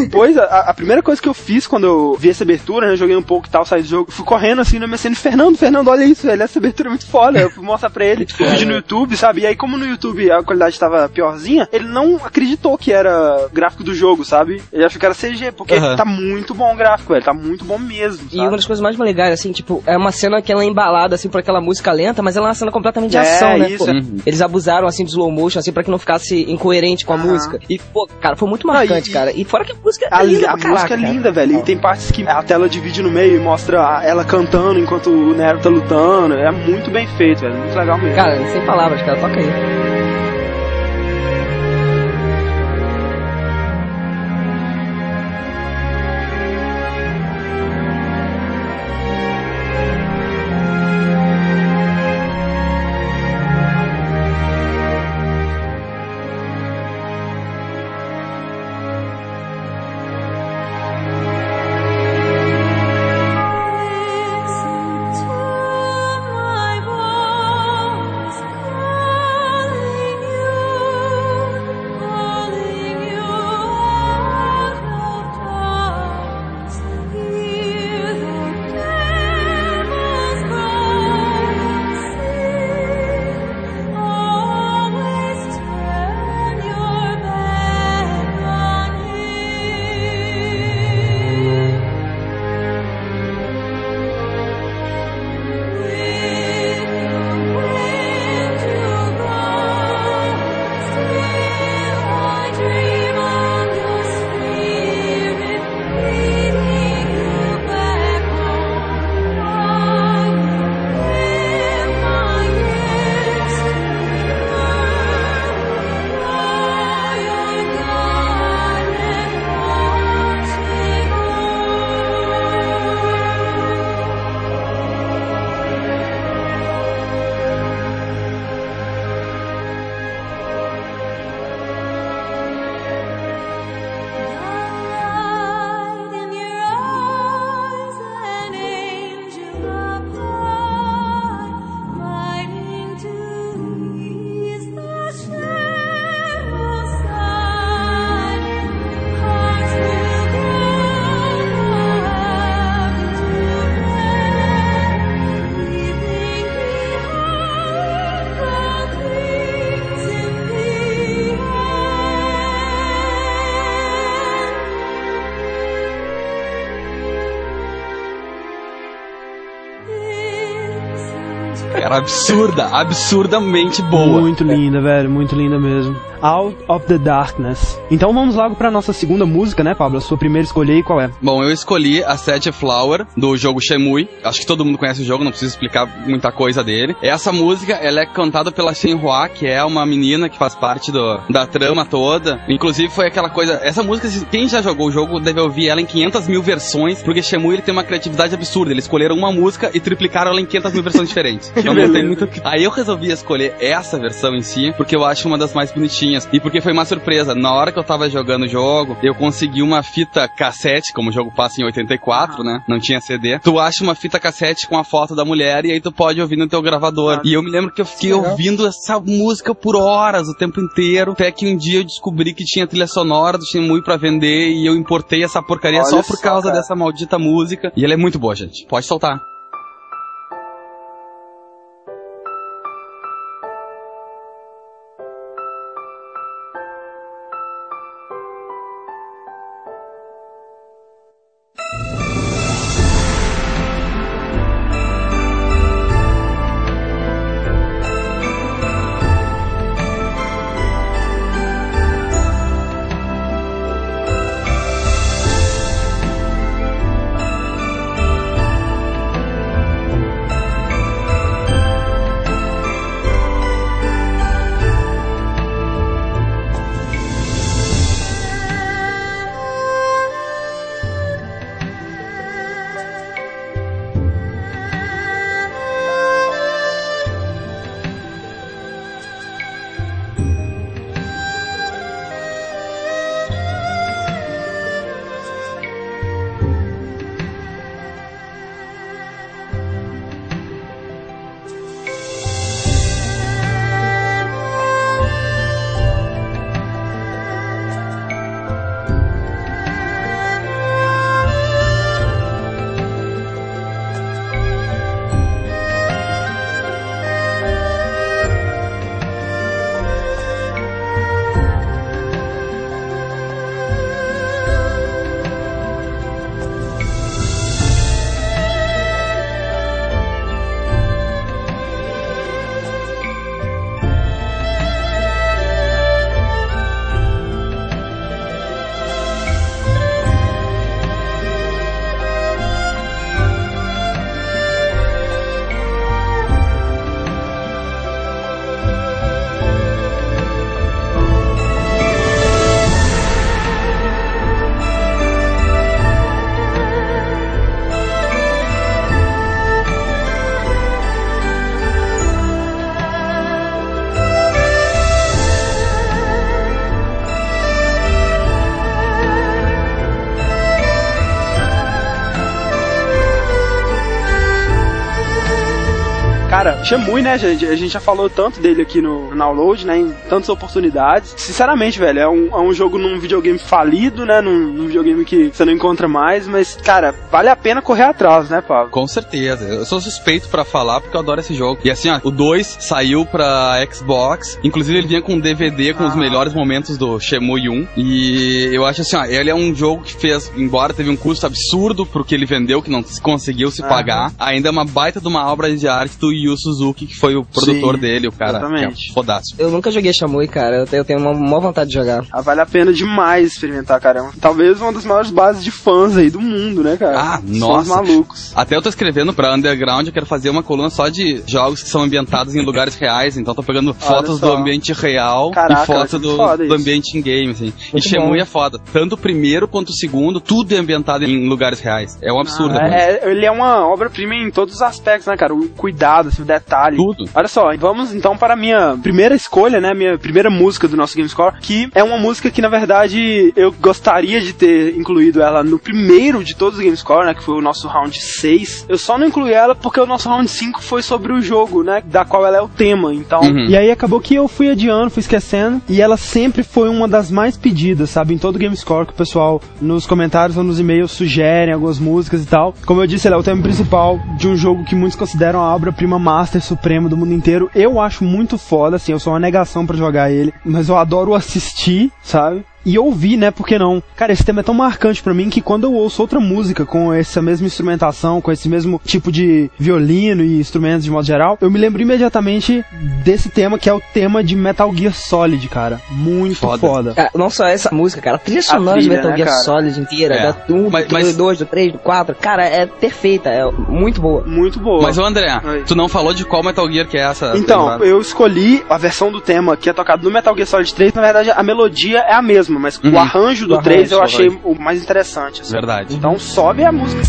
Depois, (laughs) a, a primeira coisa que eu fiz quando eu vi essa abertura, né, joguei um pouco e tal, saí do jogo, fui correndo assim na MSN, Fernando, Fernando, olha isso, velho, essa abertura é muito foda. Eu fui mostrar pra ele o vídeo no YouTube, sabe? E aí, como no YouTube a qualidade tava piorzinha, ele não acreditou que era gráfico do jogo, sabe? Ele achou que era CG, porque Aham. tá muito bom o gráfico, velho, tá muito bom mesmo. E sabe? uma das coisas mais legais, assim, tipo, é uma cena que ela é embalada, assim, por aquela música lenta, mas ela é uma cena completamente de É, ação, né? isso, Pô, é. Eles abusaram, assim, de slow motion, assim, pra que não ficasse incoerente com a música. E, pô, cara, foi muito Não, marcante, e- cara. E fora que a música A, é linda a pra música caraca, é cara. linda, velho. E tem partes que a tela divide no meio e mostra ela cantando enquanto o Nero tá lutando. É muito bem feito, velho. Muito legal mesmo. Cara, sem palavras, cara, toca aí. Absurda, absurdamente boa. Muito linda, velho, muito linda mesmo. Out of the Darkness. Então vamos logo pra nossa segunda música, né, Pablo? A sua primeira escolha aí, qual é? Bom, eu escolhi a Set Flower do jogo Shemui. Acho que todo mundo conhece o jogo, não preciso explicar muita coisa dele. Essa música, ela é cantada pela Shenhua, que é uma menina que faz parte do, da trama toda. Inclusive foi aquela coisa, essa música, quem já jogou o jogo deve ouvir ela em 500 mil versões, porque Shemui ele tem uma criatividade absurda. Eles escolheram uma música e triplicaram ela em 500 mil versões diferentes. (laughs) Então não tem muito... Aí eu resolvi escolher essa versão em si, porque eu acho uma das mais bonitinhas. E porque foi uma surpresa. Na hora que eu tava jogando o jogo, eu consegui uma fita cassete, como o jogo passa em 84, né? Não tinha CD. Tu acha uma fita cassete com a foto da mulher e aí tu pode ouvir no teu gravador. E eu me lembro que eu fiquei ouvindo essa música por horas, o tempo inteiro. Até que um dia eu descobri que tinha trilha sonora do Shenmue pra vender e eu importei essa porcaria Olha só por só, causa cara. dessa maldita música. E ela é muito boa, gente. Pode soltar. Cara, Shenmue, né, gente? A gente já falou tanto dele aqui no, no download, né? Em tantas oportunidades. Sinceramente, velho, é um, é um jogo num videogame falido, né? Num, num videogame que você não encontra mais, mas, cara, vale a pena correr atrás, né, Pablo? Com certeza. Eu sou suspeito pra falar porque eu adoro esse jogo. E assim, ó, o 2 saiu pra Xbox. Inclusive, ele vinha com um DVD com os Ah. melhores momentos do Shenmue 1. E eu acho assim, ó, ele é um jogo que fez, embora teve um custo absurdo pro que ele vendeu, que não se conseguiu se Aham. pagar, ainda é uma baita de uma obra de arte do Yu Suzuki, que foi o produtor Sim, dele, o cara. exatamente. Que é fodástico. Eu nunca joguei Shamui, cara. Eu tenho, uma maior vontade de jogar. Ah, vale a pena demais experimentar, cara. Talvez uma das maiores bases de fãs aí do mundo, né, cara? Ah, São nossa. os malucos. Até eu tô escrevendo pra Underground, eu quero fazer uma coluna só de jogos que são ambientados em lugares (laughs) reais, então tô pegando fotos do só. ambiente real Caraca, e fotos do, do ambiente em game, assim. Muito e bom. é foda. Tanto o primeiro quanto o segundo, tudo é ambientado em lugares reais. É um absurdo. Ah, é, ele é uma obra-prima em todos os aspectos, né, cara? O cuidado, assim, o detalhe. Tudo. Olha só, vamos então para a minha primeira escolha, né? Minha primeira música do nosso GameScore, que é uma música que, na verdade, eu gostaria de ter incluído ela no primeiro de todos os GameScore, né? Que foi o nosso round 6. Eu só não incluí ela porque o nosso round 5 foi sobre o jogo, né? Da qual ela é o tema. Então. Uhum. E aí acabou que eu fui adiando, fui esquecendo. E ela sempre foi uma das mais pedidas, sabe? Em todo GameScore que o pessoal nos comentários ou nos e-mails sugerem algumas músicas e tal. Como eu disse, ela é o tema principal de um jogo que muitos consideram a obra-prima master suprema do mundo inteiro. Eu acho muito foda, assim, eu sou uma negação pra jogar ele, mas eu adoro assistir, sabe? E ouvir, né? Por que não? Cara, esse tema é tão marcante pra mim que quando eu ouço outra música com essa mesma instrumentação, com esse mesmo tipo de violino e instrumentos de modo geral, eu me lembro imediatamente desse tema que é o tema de Metal Gear Solid, cara. Muito Foda. foda. Cara, não só essa música, cara. A trilha sonora de Metal né, Gear cara? Solid inteira, É. da 1, Mas- do mas- 2, do 3, do 4. Cara, é perfeita, é muito boa. Muito boa. Mas, ô André, Oi. tu não falou de qual Metal Gear que é essa? Então, eu escolhi a versão do tema que é tocado no Metal Gear Solid 3. Na verdade, a melodia é a mesma, mas Uhum. o arranjo do O 3 eu achei o mais interessante. assim. Verdade. Então, sobe a música.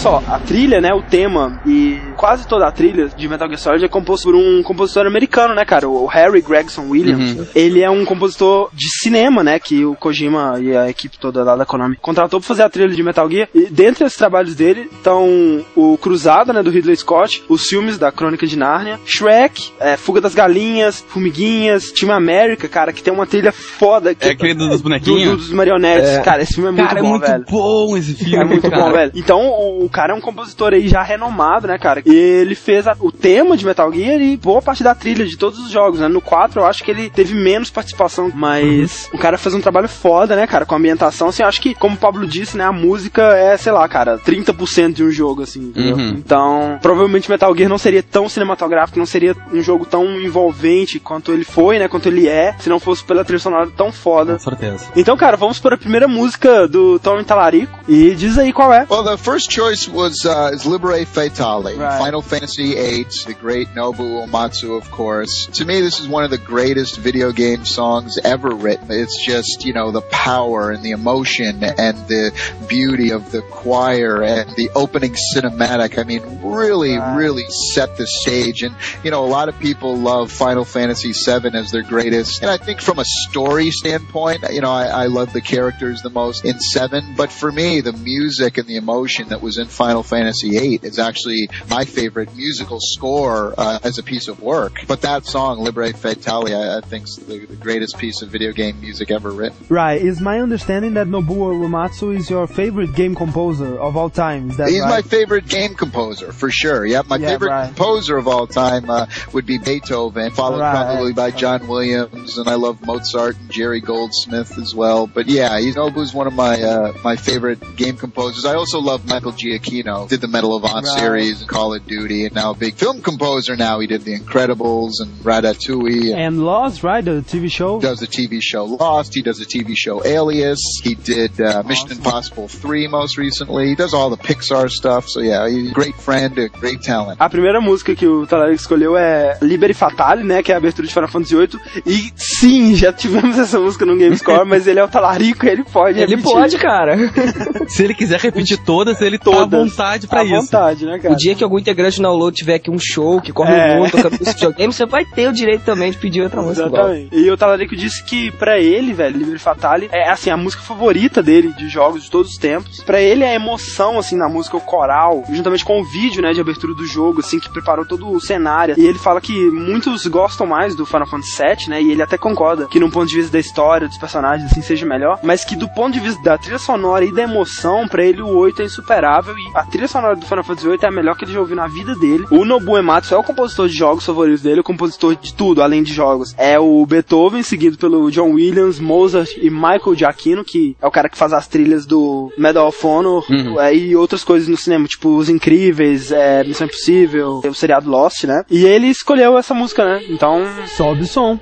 Só, a trilha, né, o tema e quase toda a trilha de Metal Gear Solid é composto por um compositor americano, né, cara? O Harry Gregson Williams. Uhum. Ele é um compositor de cinema, né, que o Kojima e a equipe toda lá da Konami contratou pra fazer a trilha de Metal Gear. E dentre os trabalhos dele estão o Cruzada, né, do Ridley Scott, os filmes da Crônica de Nárnia, Shrek, é, Fuga das Galinhas, Formiguinhas, Team America, cara, que tem uma trilha foda. Que É aquele dos do, do- bonequinhos? dos marionetes. É. Cara, esse filme é muito Cara, bom, é muito velho. bom esse filme. É muito cara. bom, velho. Então, o, o cara é um compositor aí já renomado, né, cara? E ele fez a- o tema de Metal Gear e boa parte da trilha de todos os jogos, né? No 4 eu acho que ele teve menos participação, mas o cara fez um trabalho foda, né, cara? Com a ambientação, assim, eu acho que, como o Pablo disse, né, a música é, sei lá, cara, 30% de um jogo, assim, entendeu? Uhum. Então, provavelmente Metal Gear não seria tão cinematográfico, não seria um jogo tão envolvente quanto ele foi, né, quanto ele é, se não fosse pela trilha sonora tão foda. Com certeza. Então, cara, vamos para a primeira música do Tommy Talarico e diz aí qual é. Well, the first choice was uh, is Libere Fatale, Right. Final Fantasy VIII, the great Nobuo Uematsu, of course. To me, this is one of the greatest video game songs ever written. It's just, you know, the power and the emotion and the beauty of the choir and the opening cinematic. I mean, really, Right. really set the stage. And, you know, a lot of people love Final Fantasy VII as their greatest. And I think from a story standpoint, you know, I, I love the characters the most in 7. But for me, the music and the emotion that was in Final Fantasy VIII is actually my favorite musical score uh, as a piece of work. But that song, Libere Fatale, I, I think is the, the greatest piece of video game music ever written. Right. Is my understanding that Nobuo Uematsu is your favorite game composer of all time? Is that He's my favorite game composer for sure. Yeah, my Yeah, favorite right. composer of all time uh, would be Beethoven, followed Right. probably by John Williams, and I love Mozart and Jerry Goldsmith as well. But yeah, he's Nobu's one of my uh, my favorite game composers. I also love Michael Giacchino. Did the Medal of Honor Right. series, and Call of Duty, and now a big film composer. Now he did The Incredibles and Ratatouille. And And Lost, right? The TV show. does the TV show Lost. He does the TV show Alias. He did uh, Mission Impossible 3 most recently. He does all the Pixar stuff. So yeah, he's a great friend, a great talent. A primeira música que o Talarico escolheu é Liberi Fatale, né? Que é a abertura de Final Fantasy VIII. E sim, já tivemos essa música no GameScore, (laughs) mas ele é o Talarico e ele pode Ele repetir. pode, cara. (laughs) Se ele quiser repetir (laughs) todas, ele tá à Todas. vontade pra à isso. vontade, né, cara? O dia que algum integrante do download tiver aqui um show que corre É. o mundo tocando esse videogame, você vai ter o direito também de pedir outra música igual. Exatamente. E o Talarico disse que pra ele, velho, Liberi Fatale é assim a música favorita dele de jogos de todos os tempos. Pra ele a emoção assim na música, o coral, juntamente com o vídeo, né, de abertura do jogo, assim que preparou todo o cenário. E ele fala que muitos gostam mais do Final Fantasy VII, né, e ele até concorda que num ponto de vista da história, dos personagens assim seja melhor, mas que do ponto de vista da trilha sonora e da emoção, pra ele o 8 é insuperável e a trilha sonora do Final Fantasy VIII é a melhor que ele já ouviu na vida dele. O Nobuo Ematsu é o compositor de jogos favoritos dele, o compositor de tudo, além de jogos. É o Beethoven, seguido pelo John Williams, Mozart e Michael Giacchino, que é o cara que faz as trilhas do Medal of Honor Uhum. é, e outras coisas no cinema, tipo Os Incríveis, é, Missão Impossível, o seriado Lost, né? E ele escolheu essa música, né? Então, sobe o som.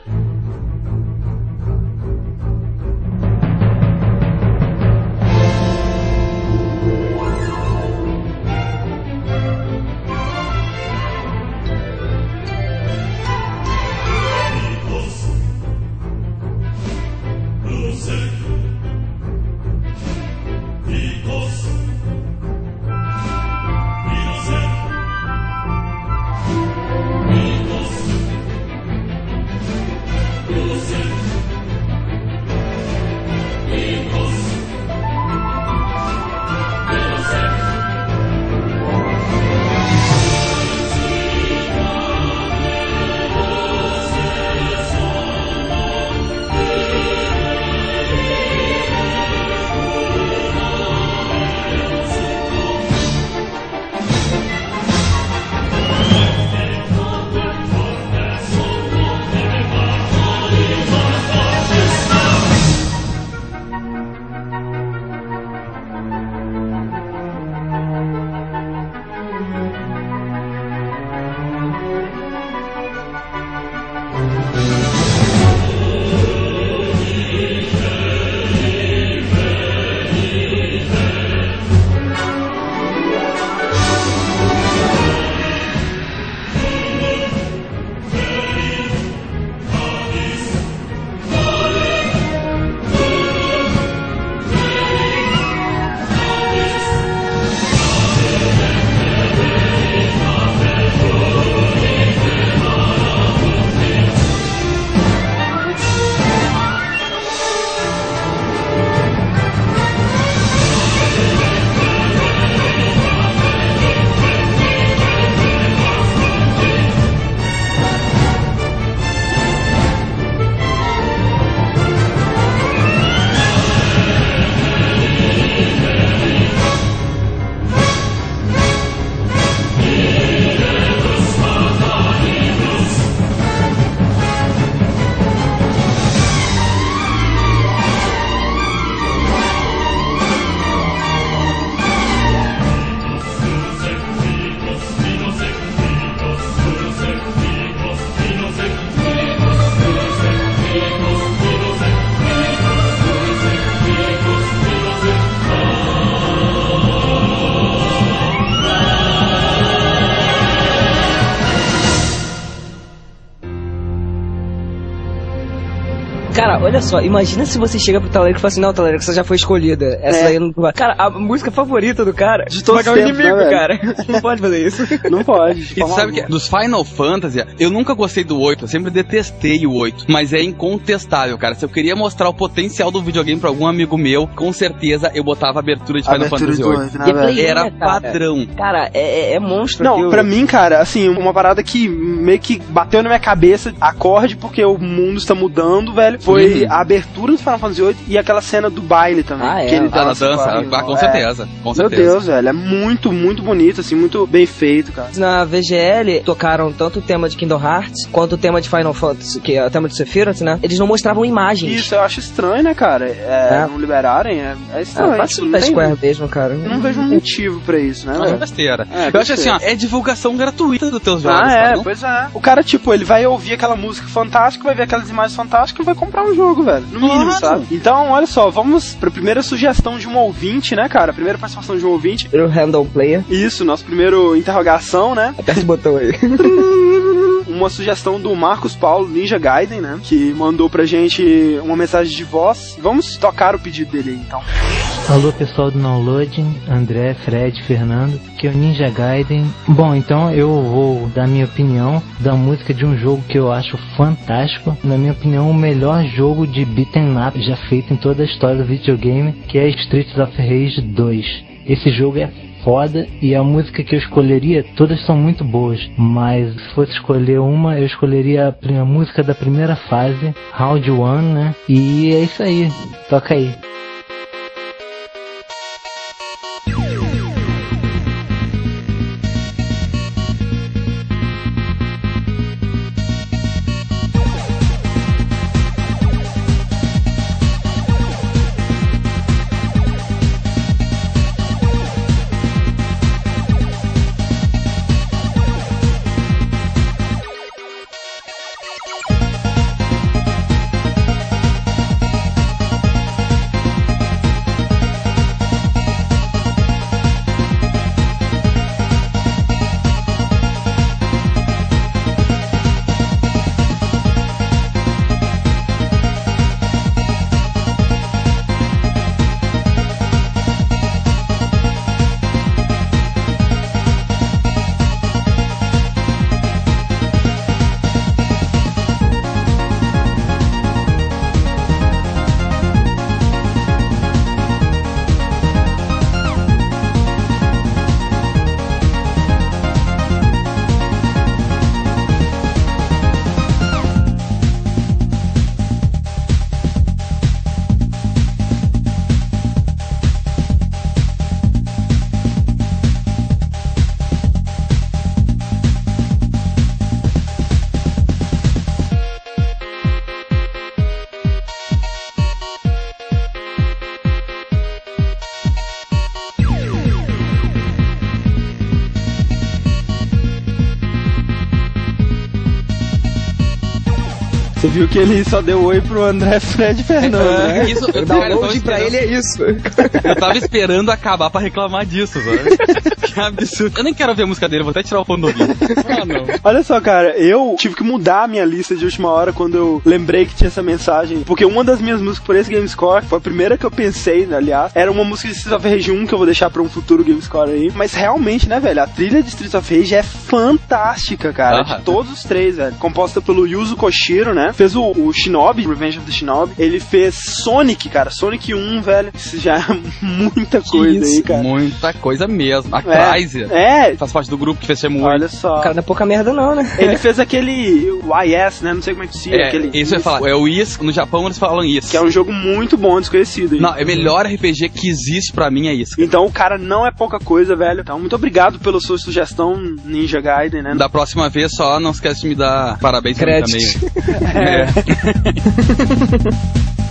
Olha só, imagina se você chega pro Talarico e fala assim, não, Talarico, você já foi escolhida. Essa É. daí não vai. Cara, a música favorita do cara De todos os tempos, inimigo, né, cara. (laughs) Não pode fazer isso. Não pode. de E forma sabe que dos Final Fantasy, eu nunca gostei do 8, eu sempre detestei o 8, mas é incontestável, cara. Se eu queria mostrar o potencial do videogame pra algum amigo meu, com certeza eu botava a abertura de Final Abertura Fantasy do 8. oito, né, é velho? Play Era né, cara? padrão. Cara, é, é, é monstro Não, aquilo. pra mim, cara, assim, uma parada que meio que bateu na minha cabeça, acorde, porque o mundo está mudando, velho, foi. A abertura do Final Fantasy VIII e aquela cena do baile também. Ah, é? Que ele Ah, na dança dança, com ah, com É. certeza, com Meu certeza. Deus, velho, é muito, muito bonito, assim, muito bem feito, cara. Na VGL tocaram tanto o tema de Kingdom Hearts quanto o tema de Final Fantasy, que é o tema de Sephiroth, né? Eles não mostravam imagens. Isso eu acho estranho, né, cara? É, É. Não liberarem, é, é estranho. Ah, vacilo não da tem- Square mesmo, cara. Eu não vejo um motivo pra isso, né, Mas é besteira. É, eu acho assim, ó, é divulgação gratuita dos teus jogos. Ah, é, pois é. O cara, tipo, ele vai ouvir aquela música fantástica, vai ver aquelas imagens fantásticas e vai comprar um jogo, velho. No mínimo, Claro. sabe? Então, olha só, vamos pra primeira sugestão de um ouvinte, né, cara? Primeira participação de um ouvinte. O Handle Player. Isso, nosso primeiro interrogação, né? Aperta o botão aí. (laughs) Uma sugestão do Marcos Paulo Ninja Gaiden, né? Que mandou pra gente uma mensagem de voz. Vamos tocar o pedido dele aí, então. Alô pessoal do Downloading, André, Fred, Fernando, que é o Ninja Gaiden. Bom, então eu vou dar minha opinião da música de um jogo que eu acho fantástico. Na minha opinião, o melhor jogo de beat'em up já feito em toda a história do videogame, que é Streets of Rage 2. Esse jogo é foda e a música que eu escolheria, todas são muito boas, mas se fosse escolher uma, eu escolheria a música da primeira fase, Round 1, né? E é isso aí, toca aí. Viu que ele só deu oi pro André Fred Fernando, né? Isso, eu, eu tava download pra ele é isso. Eu tava esperando acabar pra reclamar disso, sabe? que absurdo. Eu nem quero ver a música dele, vou até tirar o fone do ouvido. Ah, não. Olha só, cara, eu tive que mudar a minha lista de última hora quando eu lembrei que tinha essa mensagem. Porque uma das minhas músicas por esse Gamescore, foi a primeira que eu pensei, né, aliás, era uma música de Streets of Rage 1 que eu vou deixar pra um futuro Gamescore aí. Mas realmente, né, velho, a trilha de Streets of Rage é fantástica, cara. De todos os três, velho. Composta pelo Yuzo Koshiro, né? Fez o, o Shinobi, Revenge of the Shinobi. Ele fez Sonic, cara. Sonic 1, velho. Isso já é (laughs) muita coisa aí, cara. Muita coisa mesmo. A É, Chrysler é, faz parte do grupo que fez Shenmue. olha só. O cara não é pouca merda não, né? Ele fez aquele o IS, né? Não sei como é que se É, aquele isso eu ia falar. É o Is, no Japão eles falam Is. que é um jogo muito bom, desconhecido. hein? Não, é o melhor RPG que existe pra mim é isso. Então o cara não é pouca coisa, velho. Então muito obrigado pela sua sugestão, Ninja Gaiden, né? Da próxima vez só não esquece de me dar parabéns pra mim Crédito. também. (laughs) É. segunda (laughs) (laughs)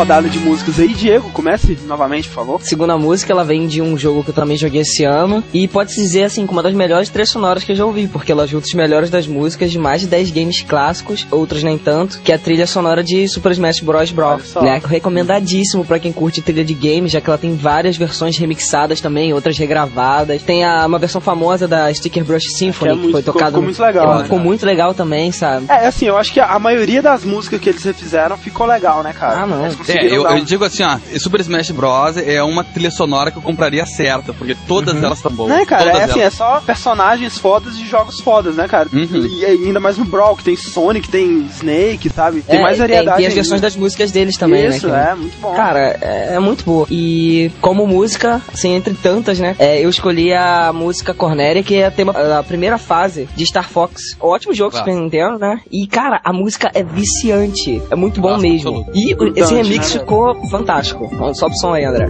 rodada de músicas aí. Diego, comece novamente, por favor. Segunda música, ela vem de um jogo que eu também joguei esse ano. E pode-se dizer, assim, como uma das melhores trilhas sonoras que eu já ouvi, porque ela junta os melhores das músicas de mais de 10 games clássicos, outros nem tanto, que é a trilha sonora de Super Smash Bros. Só. Né? Recomendadíssimo pra quem curte trilha de games, já que ela tem várias versões remixadas também, outras regravadas. Tem a, uma versão famosa da Sticker Brush Symphony, Que é que, foi tocada. ficou muito legal, né, ficou cara? muito legal também, sabe? É, assim, eu acho que a maioria das músicas que eles refizeram ficou legal, né, cara? Ah, não. Eles É, eu, um- eu digo assim, ó, Super Smash Bros. é uma trilha sonora que eu compraria certa, porque todas elas estão boas. Né, cara? Todas É assim, elas. é só personagens fodas de jogos fodas, né, cara? Uhum. E ainda mais no Brawl, que tem Sonic, tem Snake, sabe? Tem É, mais tem, variedade. tem as ainda. versões das músicas deles também, Isso, né? cara? é, muito bom. Cara, é, é muito boa. E como música, assim, entre tantas, né? é, eu escolhi a música Cornélia, que é a, tema, a primeira fase de Star Fox. Ótimo jogo, Claro. Super Nintendo, né? E, cara, a música é viciante. É muito bom Nossa, mesmo. absoluto. E esse remix né, ficou fantástico. Só pro som aí, André.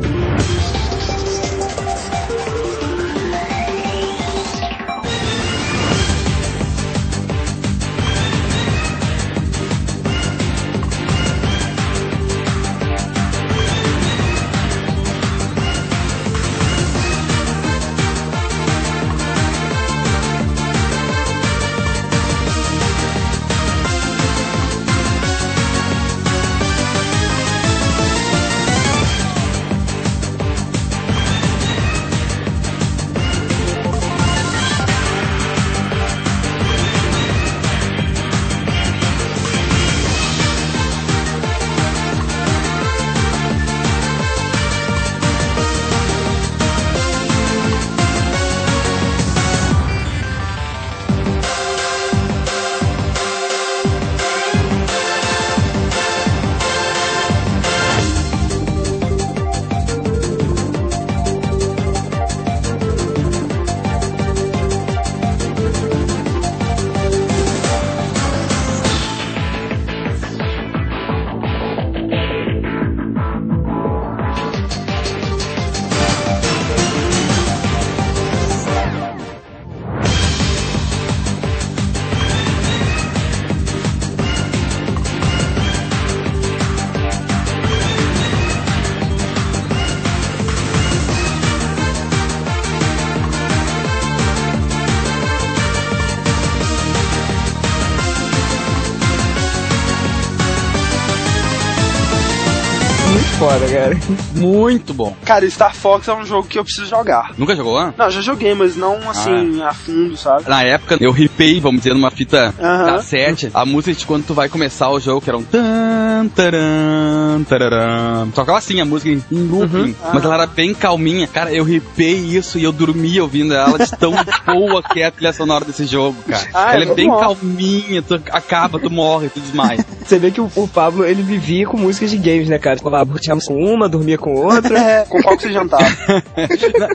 Cara. Muito bom. Cara, Star Fox é um jogo que eu preciso jogar. Nunca jogou? ah? Não, já joguei, mas não Ah, assim, a fundo, sabe? Na época, eu ripei, vamos dizer, numa fita Aham. cassete, a música de quando tu vai começar o jogo, que era um tan, taran, tararam. Tocava assim a música em, looping, mas ela era bem calminha. Cara, eu ripei isso e eu dormia ouvindo ela de tão (laughs) boa que é a trilha sonora desse jogo, cara. Ah, ela é é bem calminha, tu acaba, tu morre, tu desmaia. Você vê que o, o Pablo, ele vivia com músicas de games, né, cara? Tinha com uma, dormia com outra. (laughs) É, com qual que você jantava?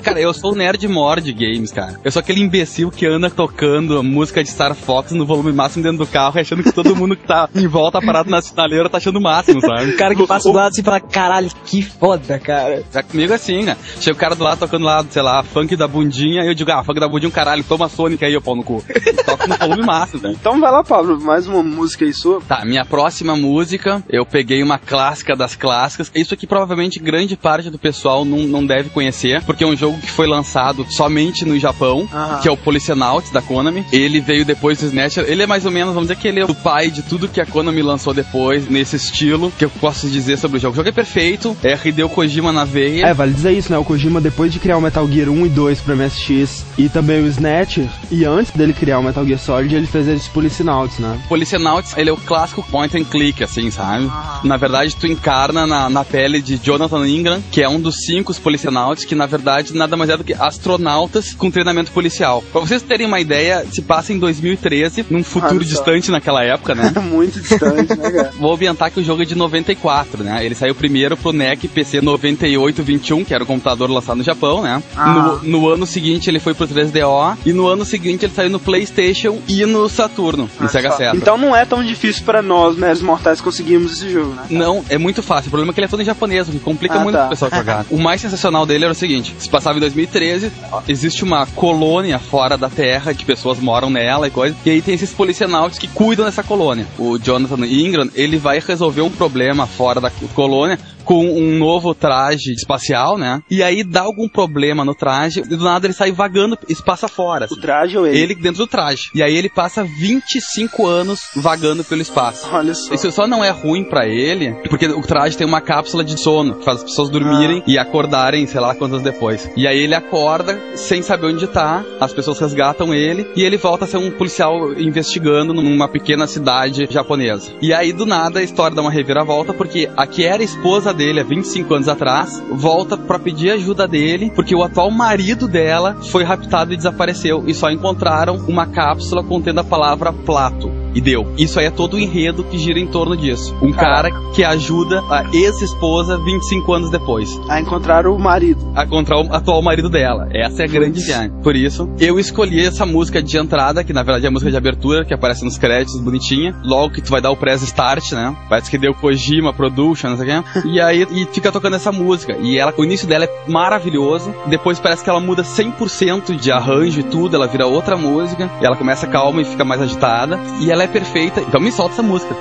Cara, eu sou o nerd mor de games, cara. Eu sou aquele imbecil que anda tocando a música de Star Fox no volume máximo dentro do carro, achando que todo mundo que tá em volta parado na sinaleira tá achando o máximo, sabe? O cara que passa do lado assim e fala, caralho, que foda, cara. Já comigo é assim, né? Chega o cara do lado tocando lá, sei lá, funk da bundinha, e eu digo, ah, funk da bundinha, caralho, toma Sonic aí, eu pau no cu. Toca no volume máximo, né? Então vai lá, Pablo, mais uma música aí sua. Tá, minha próxima música, eu peguei uma clássica das clássicas. Isso aqui provavelmente grande parte do pessoal não, não deve conhecer, porque é um jogo que foi lançado somente no Japão, que é o Policenauts da Konami. Ele veio depois do Snatcher. Ele é mais ou menos, vamos dizer que ele é o pai de tudo que a Konami lançou depois, nesse estilo, que eu posso dizer sobre o jogo. O jogo é perfeito, é Hideo Kojima na veia. É, vale dizer isso, né? O Kojima, depois de criar o Metal Gear 1 e 2 pro MSX e também o Snatcher, e antes dele criar o Metal Gear Solid, ele fez esse Policenauts, né? Policenauts, ele é o clássico point and click, assim, sabe? Na verdade, tu encarna na, na pele de Jonathan Ingram, que é um dos cinco policenauts, que na verdade nada mais é do que astronautas com treinamento policial. Pra vocês terem uma ideia, se passa em 2013, num futuro distante naquela época, né? (laughs) Muito distante, né, cara? Vou ambientar que o jogo é de 94, né? Ele saiu primeiro pro NEC PC 9821, que era o computador lançado no Japão, né? Ah. No, no ano seguinte ele foi pro 3DO, e no ano seguinte ele saiu no PlayStation e no Saturno, no Sega. Saturn. Então não é tão difícil pra nós, meros mortais, conseguirmos esse jogo, né? Não, é muito fácil. O problema é que ele é todo japonesa, o que complica Ah, muito tá. o pessoal jogar. (laughs) o mais sensacional dele era o seguinte: se passava em 2013, existe uma colônia fora da Terra, que pessoas moram nela e coisa, e aí tem esses policenautas que cuidam dessa colônia. O Jonathan Ingram, ele vai resolver um problema fora da colônia com um novo traje espacial, né? E aí dá algum problema no traje, e do nada ele sai vagando espaço afora. O traje ou ele? Ele dentro do traje. E aí ele passa 25 anos vagando pelo espaço. Olha só. Isso só não é ruim pra ele, porque o traje tem uma cápsula de sono que faz as pessoas dormirem e acordarem, sei lá quantos anos depois. E aí ele acorda sem saber onde tá, as pessoas resgatam ele e ele volta a ser um policial investigando numa pequena cidade japonesa. E aí do nada a história dá uma reviravolta porque a que era esposa dele há 25 anos atrás volta pra pedir ajuda dele porque o atual marido dela foi raptado e desapareceu e só encontraram uma cápsula contendo a palavra Plato. E deu. Isso aí é todo o enredo que gira em torno disso. Um cara que ajuda a ex-esposa 25 anos depois A encontrar o marido. a encontrar o atual marido dela. Essa é a grande viagem. Por isso, eu escolhi essa música de entrada, que na verdade é a música de abertura, que aparece nos créditos, bonitinha. Logo que tu vai dar o press start, né? Parece que deu Kojima Production, não sei o quê. (laughs) E aí e fica tocando essa música. E ela, o início dela é maravilhoso. Depois parece que ela muda 100% de arranjo e tudo. Ela vira outra música. E ela começa calma e fica mais agitada. E ela é perfeita. Então me solta essa música.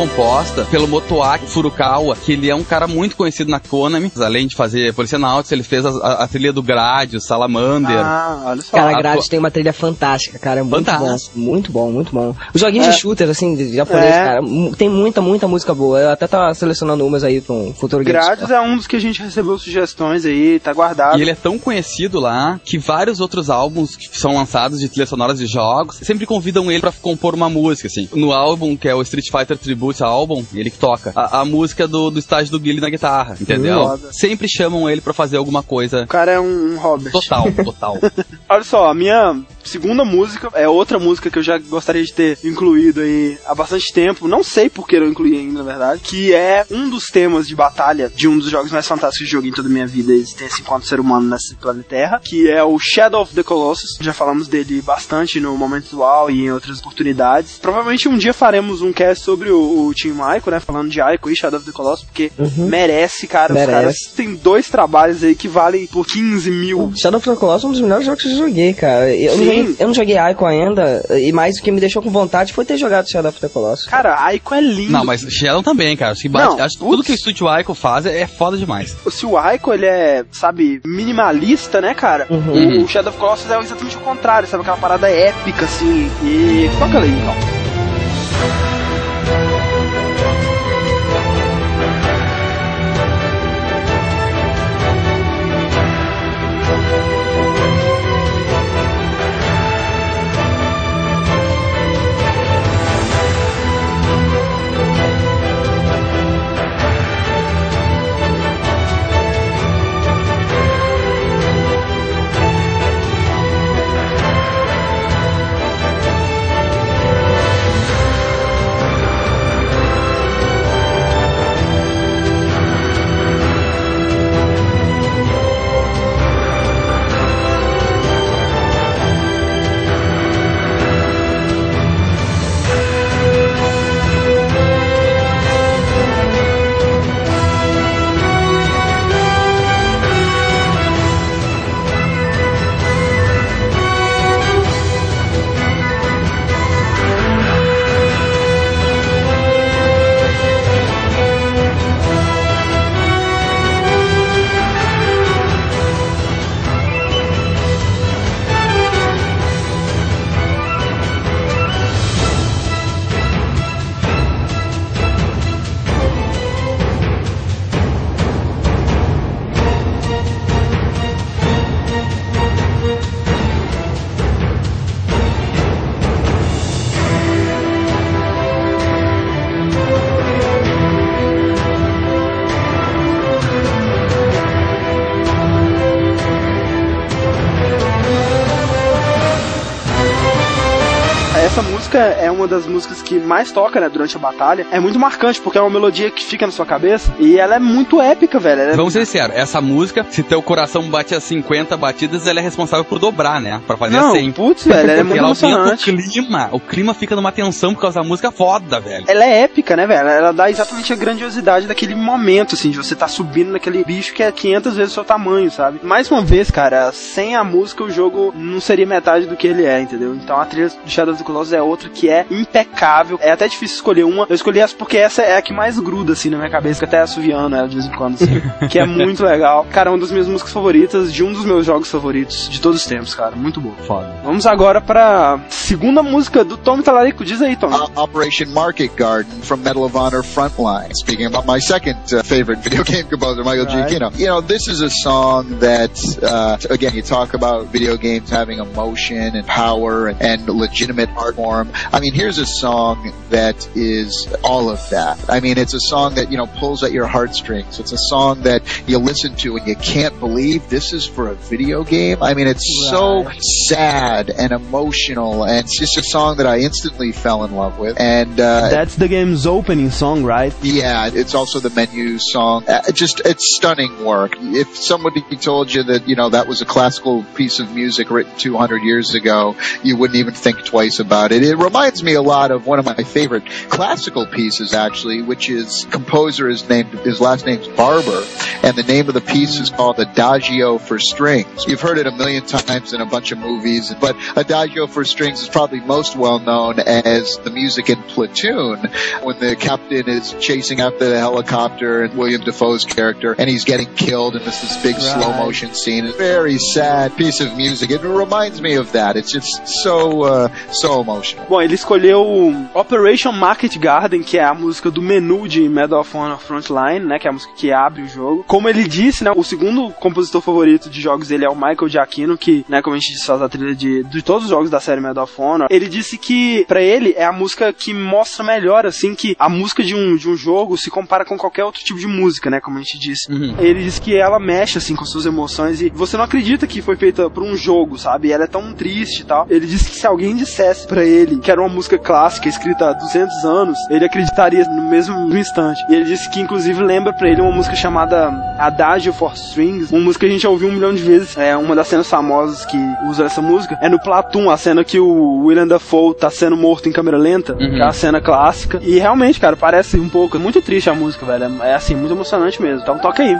Composta pelo Motoaki Furukawa, que ele é um cara muito conhecido na Konami. Além de fazer Policenauts, ele fez a, a- a trilha do Gradius, Salamander. Ah, olha só. Cara, a tem uma trilha fantástica, cara. Muito Fantástico. bom. Muito bom, muito bom. Os joguinhos É. de shooter, assim, de japonês, É. cara, tem muita, muita música boa. Eu até tava selecionando umas aí pra um futuro Game Grades é um dos que a gente recebeu sugestões aí, tá guardado. E ele é tão conhecido lá que vários outros álbuns que são lançados de trilhas sonoras de jogos sempre convidam ele pra compor uma música, assim. No álbum, que é o Street Fighter Tribute Album, ele que toca a, a música do, do estágio do Guile na guitarra, entendeu? Foda. Sempre chamam ele pra fazer alguma coisa O cara é um, um Robert. total, total. (laughs) Olha só, a minha segunda música é outra música que eu já gostaria de ter incluído aí há bastante tempo. Não sei por que eu incluí ainda, na verdade. Que é um dos temas de batalha de um dos jogos mais fantásticos que joguei em toda a minha vida, existência enquanto ser humano nesse planeta Terra. Que é o Shadow of the Colossus. Já falamos dele bastante no momento atual e em outras oportunidades. Provavelmente um dia faremos um cast sobre o, o Team Ico, né? Falando de Ico e Shadow of the Colossus, porque merece, cara. Os Merece. caras têm dois trabalhos aí que valem por 15 mil. Shadow of the Colossus é um dos melhores jogos que eu joguei, cara. Eu, Sim. Joguei, eu não joguei Ico ainda, e mais o que me deixou com vontade foi ter jogado Shadow of the Colossus. Cara, Ico é lindo. Não, mas Shadow também, cara. Que, bate- Não, acho que tudo que o Studio Ico faz é, é foda demais. se o Aiko ele é, sabe, minimalista, né, cara? Uhum. O Shadow of Colossus é exatamente o contrário, sabe? Aquela parada épica, assim. E toca ali, então. Uma das músicas que mais toca, né, durante a batalha. É muito marcante, porque é uma melodia que fica na sua cabeça e ela é muito épica, velho. Ela é- Vamos ser sinceros, essa música, se teu coração bate a 50 batidas, ela é responsável por dobrar, né? Pra fazer Não, a 100. putz, velho, ela é Porque (laughs) muito ela aumenta o emocionante. clima, o clima fica numa tensão por causa da música foda, velho. Ela é épica, né, velho? Ela dá exatamente a grandiosidade daquele momento, assim, de você tá subindo naquele bicho que é 500 vezes o seu tamanho, sabe? Mais uma vez, cara, sem a música o jogo não seria metade do que ele é, entendeu? Então a trilha de Shadow of the Colossus é outra que é impecável. É até difícil escolher uma. Eu escolhi essa porque essa é a que mais gruda, assim, na minha cabeça, que até assoviando ela de vez em quando, assim. (laughs) que é muito legal. Cara, é uma das minhas músicas favoritas, de um dos meus jogos favoritos de todos os tempos, cara. Muito bom. Foda. Vamos agora pra segunda música do Tom Talarico. Diz aí, Tom. O- Operation Market Garden from Medal of Honor Frontline. Speaking about my second uh, favorite video (laughs) game composer, Michael Right. Giacchino. You know, this is a song that, uh, again, you talk about video games having emotion and power and, and legitimate art form. I mean, here's a song that is all of that. I mean, it's a song that, you know, pulls at your heartstrings. It's a song that you listen to and you can't believe this is for a video game. I mean, it's so sad and emotional and it's just a song that I instantly fell in love with. And, uh, That's the game's opening song, right? yeah, it's also the menu song. Uh, it just, it's stunning work. If somebody told you that, you know, that was a classical piece of music written 200 years ago, you wouldn't even think twice about about it. It reminds me a lot of one of my favorite classical pieces, actually, which is composer is named his last name's Barber, and the name of the piece is called Adagio for Strings. You've heard it a million times in a bunch of movies, but Adagio for Strings is probably most well known as the music in Platoon when the captain is chasing after the helicopter and William Defoe's character, and he's getting killed, and this is big slow motion scene. It's a very sad piece of music. It reminds me of that. It's just so uh, so emotional. Bom, ele escolheu Operation Market Garden, que é a música do menu de Medal of Honor Frontline, né, que é a música que abre o jogo. Como ele disse, né, o segundo compositor favorito de jogos dele é o Michael Giacchino, que, né, como a gente disse, faz a trilha de, de todos os jogos da série Medal of Honor. Ele disse que, pra ele, é a música que mostra melhor, assim, que a música de um, de um jogo se compara com qualquer outro tipo de música, né, como a gente disse. Ele disse que ela mexe, assim, com suas emoções e você não acredita que foi feita por um jogo, sabe? Ela é tão triste e tal. Ele disse que se alguém dissesse pra ele que era uma música clássica, escrita há 200 anos, ele acreditaria no mesmo instante. E ele disse que, inclusive, lembra pra ele uma música chamada Adagio for Strings, uma música que a gente já ouviu um milhão de vezes. É uma das cenas famosas que usa essa música. É no Platoon, a cena que o William Dafoe tá sendo morto em câmera lenta, que é a cena clássica. E realmente, cara, parece um pouco. É muito triste a música, velho. É, é assim, muito emocionante mesmo. Então toca aí.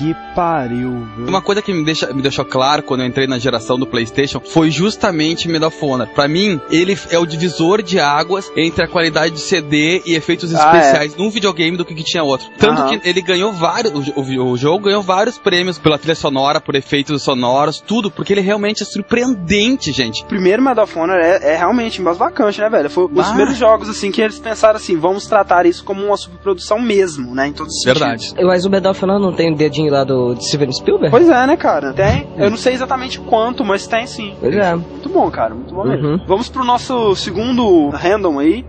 Que pariu, viu? Uma coisa que me, deixa, me deixou claro quando eu entrei na geração do PlayStation foi justamente Medal of Honor. Pra mim, ele é o divisor de águas entre a qualidade de CD e efeitos Ah, especiais num videogame do que, que tinha outro. Tanto Aham. que ele ganhou vários. O, o- o jogo ganhou vários prêmios pela trilha sonora, por efeitos sonoros, tudo, porque ele realmente é surpreendente, gente. O primeiro Medal of Honor é, é realmente embasbacante, né, velho? Foi os Ah. primeiros jogos, assim, que eles pensaram assim, vamos tratar isso como uma superprodução mesmo, né? Em todos os Verdade. sentidos. Mas o Medal of Honor não tem o dedinho lá do de Steven Spielberg? Pois é, né, cara? Tem. Eu não sei exatamente quanto, mas tem sim. Pois é. Muito bom, cara. Muito bom mesmo. Uhum. Vamos pro nosso segundo random aí.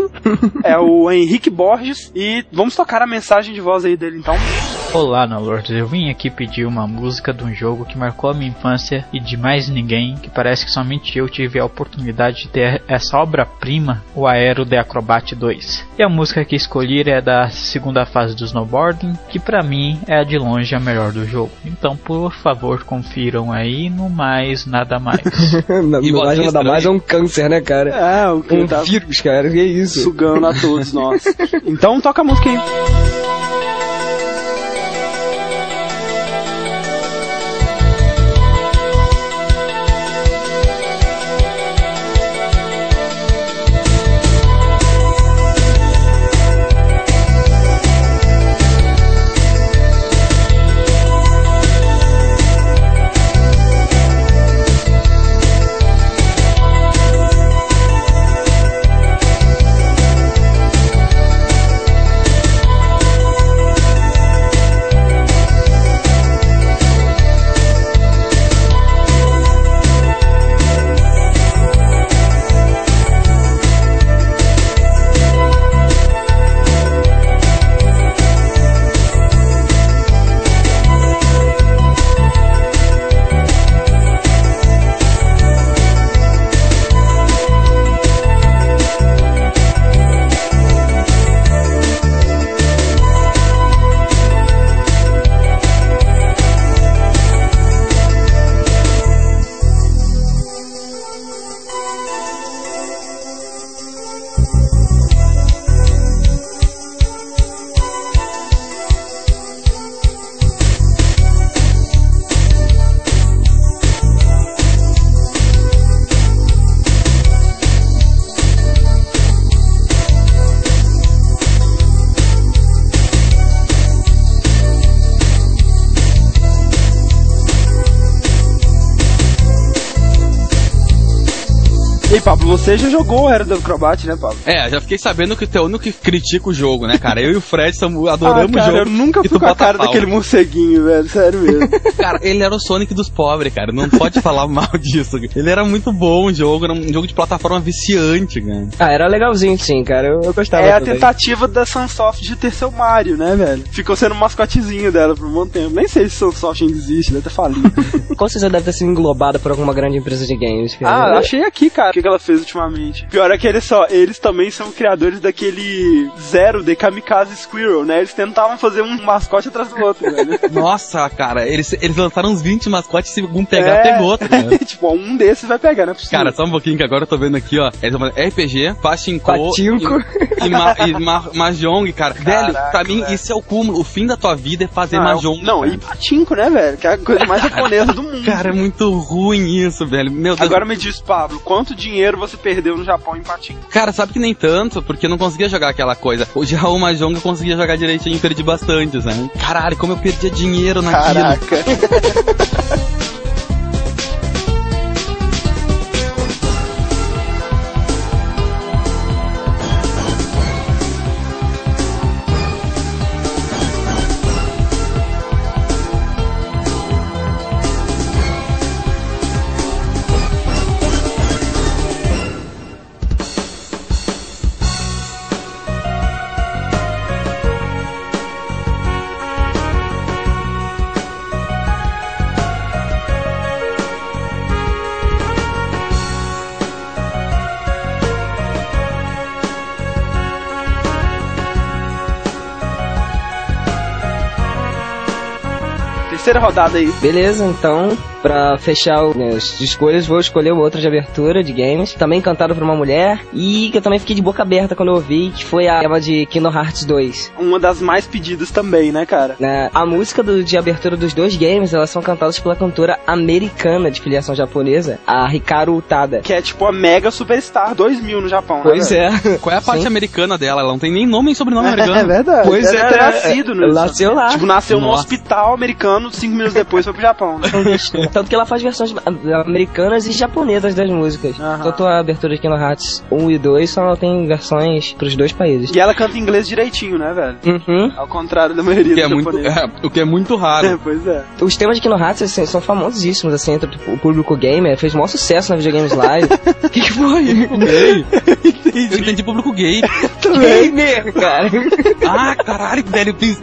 (laughs) é o Henrique Borges. E vamos tocar a mensagem de voz aí dele, então. Olá, Nalords. Eu vim aqui pedir uma música de um jogo que marcou a minha infância e de mais ninguém, que parece que somente eu tive a oportunidade de ter essa obra-prima, o Aero The Acrobat 2. E a música que escolhi é da segunda fase do snowboarding, que pra mim é a de longe a melhor do jogo. Então, por favor, confiram aí, no mais, nada mais. (laughs) E não mais nada mais é um câncer, né, cara? É, o que Um tá vírus, cara. Que isso? sugando a todos nós. (laughs) Então toca a música aí. E aí, Pablo, você já jogou o Era do Acrobat, né, Pablo? É, já fiquei sabendo que tu é o único que critica o jogo, né, cara? Eu e o Fred somos, adoramos ah, cara, o jogo. eu nunca fui com a cara pau. daquele morceguinho, velho. Sério mesmo. (laughs) Cara, ele era o Sonic dos pobres, cara. Não pode falar mal (laughs) disso. Ele era muito bom o jogo, era um jogo de plataforma viciante, cara. Ah, era legalzinho sim, cara. Eu, eu gostava é a também. tentativa da Sunsoft de ter seu Mario, né, velho? Ficou sendo o mascotezinho dela por um bom tempo. Nem sei se Sunsoft ainda existe, deve ter falido. (laughs) Com certeza deve ter sido englobada por alguma grande empresa de games. ah, cara. achei aqui, cara, que, que ela fez ultimamente. Pior é que eles só, eles também são criadores daquele Zero de Kamikaze Squirrel, né? Eles tentavam fazer um mascote atrás do outro, velho. (laughs) Nossa, cara, eles, eles lançaram uns 20 mascotes, se um pegar, É. pegou outro, cara. (laughs) tipo, um desses vai pegar, é possível. Cara, só um pouquinho que agora eu tô vendo aqui, ó. É uma RPG, Pachinko Pachinko. e, e, ma, e ma, Mahjong, cara. Velho, Caraca, pra mim velho. isso é o cúmulo. O fim da tua vida é fazer não, Mahjong. Não, cara. e patinco, né, velho? Que é a coisa mais (laughs) japonesa do mundo. Cara, é muito ruim isso, velho. Meu Deus. Agora me diz, Pablo, quanto dinheiro você perdeu no Japão em patinco? Cara, sabe que nem tanto, porque eu não conseguia jogar aquela coisa. O já o Mahjong eu conseguia jogar direitinho e perdi bastante, né? Caralho, como eu perdia dinheiro naquilo. Caraca. (laughs) Terceira rodada aí. Beleza, então Pra fechar as escolhas, vou escolher outra de abertura de games, também cantada por uma mulher, e que eu também fiquei de boca aberta quando eu ouvi, que foi a tema de Kingdom Hearts 2. Uma das mais pedidas também, né, cara? né? A música do- de abertura dos dois games, elas são cantadas pela cantora americana de filiação japonesa, a Hikaru Utada. Que é tipo a Mega Superstar 2000 no Japão, Pois né? é. Qual é a parte Sim. americana dela? Ela não tem nem nome nem sobrenome É, americano. verdade. Pois Ela é, é, nascido no ela nasceu lá. Tipo, nasceu num Nossa. hospital americano, cinco minutos depois foi pro Japão, né? Tanto que ela faz versões americanas e japonesas das músicas. Aham. Tanto a abertura de Kingdom Hearts 1 e 2 só tem versões pros dois países. E ela canta inglês direitinho, né, velho? Uhum. Ao contrário da maioria Que é dos muito, japoneses. é, o que é muito raro. É, (laughs) pois é. Os temas de Kingdom Hearts assim, são famosíssimos, assim, entre o público gamer. Fez maior sucesso na Videogames Live. (laughs) O que, que foi? (laughs) Gay. Eu entendi público gay. gamer, cara. Ah, caralho, velho, eu.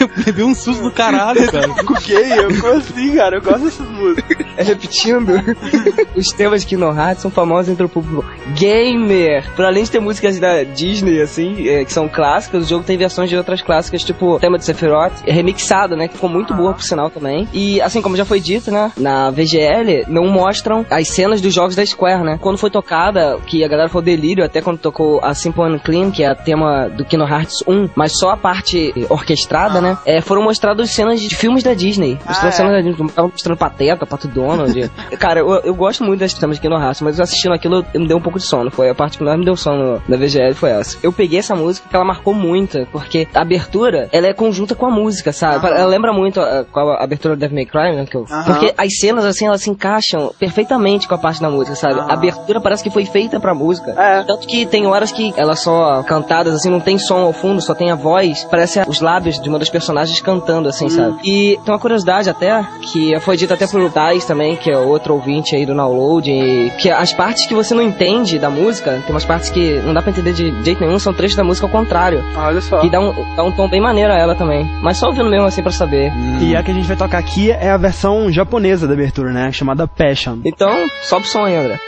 Eu levei um susto do caralho, cara. Fico gay, eu fico assim, cara. Eu gosto dessas músicas. É, Repetindo, (laughs) os temas de Kingdom Hearts são famosos entre o público gamer. Por além de ter músicas da Disney, assim, é, que são clássicas, o jogo tem versões de outras clássicas, tipo o tema de Sephiroth, é remixado, né, que ficou muito boa, por sinal, também. E, assim, como já foi dito, né, na VGL, não mostram as cenas dos jogos da Square, né. Quando foi tocada, que a galera foi delírio, até quando tocou a Simple and Clean, que é a tema do Kingdom Hearts 1, mas só a parte orquestrada, né, é, foram mostradas cenas de filmes da Disney. Mostrando Ah, é? cenas da Disney, mostrando Pateta, Pato Donald. (laughs) Cara, eu, eu gosto muito das temas de Hearts, mas assistindo aquilo eu- me deu um pouco de sono. Foi a parte que mais me deu sono da VGL foi essa. Eu peguei essa música porque ela marcou muito, porque a abertura, ela é conjunta com a música, sabe? Ela lembra muito a, com a abertura do Devil May Cry, né? Que eu, Aham. porque as cenas, assim, elas se encaixam perfeitamente com a parte da música, sabe? A abertura parece que foi feita pra música. É. Tanto que tem horas que elas só cantadas, assim, não tem som ao fundo, só tem a voz. Parece os lábios de uma das personagens cantando, assim, sabe? E tem uma curiosidade até, que foi dita até por Tais também, que é outro ouvinte aí do download, e que as partes que você não entende da música, tem umas partes que não dá pra entender de jeito nenhum, são trechos da música ao contrário. Olha só. Que dá um, dá um tom bem maneiro a ela também. Mas só ouvindo mesmo assim pra saber. E a que a gente vai tocar aqui é a versão japonesa da abertura, né? Chamada Passion. Então, sobe o som aí, André.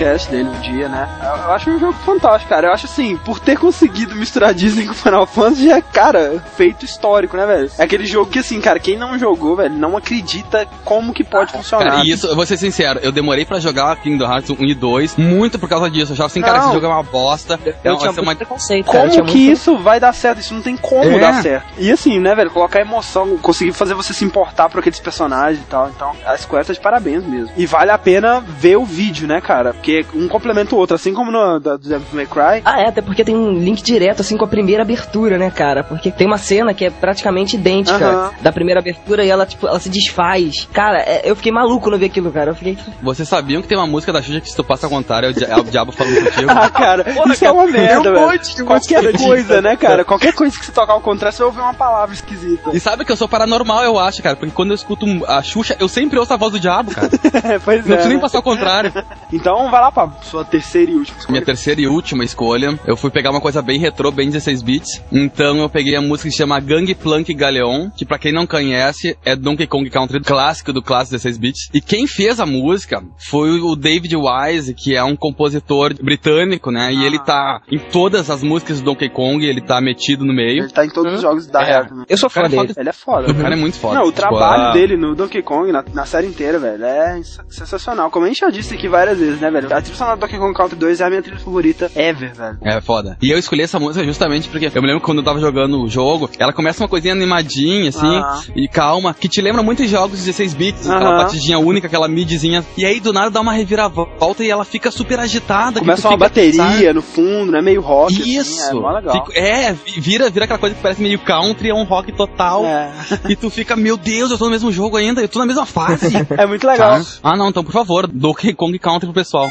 Cast dele um dia, né? Eu, eu acho um jogo fantástico, cara. Eu acho assim, por ter conseguido misturar (laughs) Disney com Final Fantasy, é, cara, feito histórico, né, velho? É aquele jogo que, assim, cara, quem não jogou, velho, não acredita como que pode funcionar. Cara, e isso, eu vou ser sincero, eu demorei pra jogar Kingdom Hearts 1 e 2 muito por causa disso. Eu achava assim, cara, Não. esse jogo é uma bosta. É, Eu tinha muito uma... preconceito, cara. eu Como tinha que muito- isso vai dar certo? Isso não tem como É. dar certo. E assim, né, velho, colocar emoção, conseguir fazer você se importar por aqueles personagens e tal. Então, a Square tá de parabéns mesmo. E vale a pena ver o vídeo, né, cara? Porque um complementa o outro, assim como no da, do Devil May Cry. Ah, é, até porque tem um link direto, assim, com a primeira abertura, né, cara? Porque tem uma cena que é praticamente idêntica da primeira abertura e ela, tipo, ela se desfaz. Cara, é, eu fiquei maluco quando eu vi aquilo, cara. Eu fiquei. Vocês sabiam que tem uma música da Xuxa que se tu passa ao contrário é o, é o diabo falando contigo? (laughs) Ah, cara, isso é uma merda, um velho. monte de Qualquer coisa, né, cara? Qualquer coisa que você tocar ao contrário, você ouvir uma palavra esquisita. E sabe que eu sou paranormal, eu acho, cara, porque quando eu escuto a Xuxa, eu sempre ouço a voz do diabo, cara. (laughs) pois Não é. preciso nem né? passar ao contrário. Então vai lá pra sua terceira e última escolha. Minha terceira e última escolha, eu fui pegar uma coisa bem retrô, bem 16 bits. Então eu peguei a música que se chama Gang Plank Galeon, que pra quem não conhece é Donkey Kong Country clássico do clássico 16 bits. E quem fez a música foi o David Wise, que é um compositor britânico, né? E ele tá em todas as músicas do Donkey Kong, ele tá metido no meio. Ele tá em todos os jogos da É. Rare. Eu sou fã Cara, dele. foda- Ele é foda. O cara é muito foda. Não, o Tipo, trabalho ah, dele no Donkey Kong, na, na série inteira, velho, é sens- sensacional. Como a gente já disse aqui várias vezes, né, velho? A trilha sonora do Donkey Kong Country 2 é a minha trilha favorita ever, velho. É foda. E eu escolhi essa música justamente porque eu me lembro quando eu tava jogando o jogo, ela começa uma coisinha animadinha, assim, Ah. e calma, que te lembra muito de jogos de 16 bits, aquela batidinha única, aquela midzinha. E aí do nada dá uma reviravolta e ela fica super agitada. Começa uma fica, bateria sabe? no fundo, né? Meio rock. assim, Isso! é mó legal. Fica- é, vi- vira, vira aquela coisa que parece meio country, é um rock total. É. E tu fica, meu Deus, eu tô no mesmo jogo ainda, eu tô na mesma fase. (laughs) É muito legal. Tá? Ah, não, então por favor, Donkey Kong Country pro pessoal.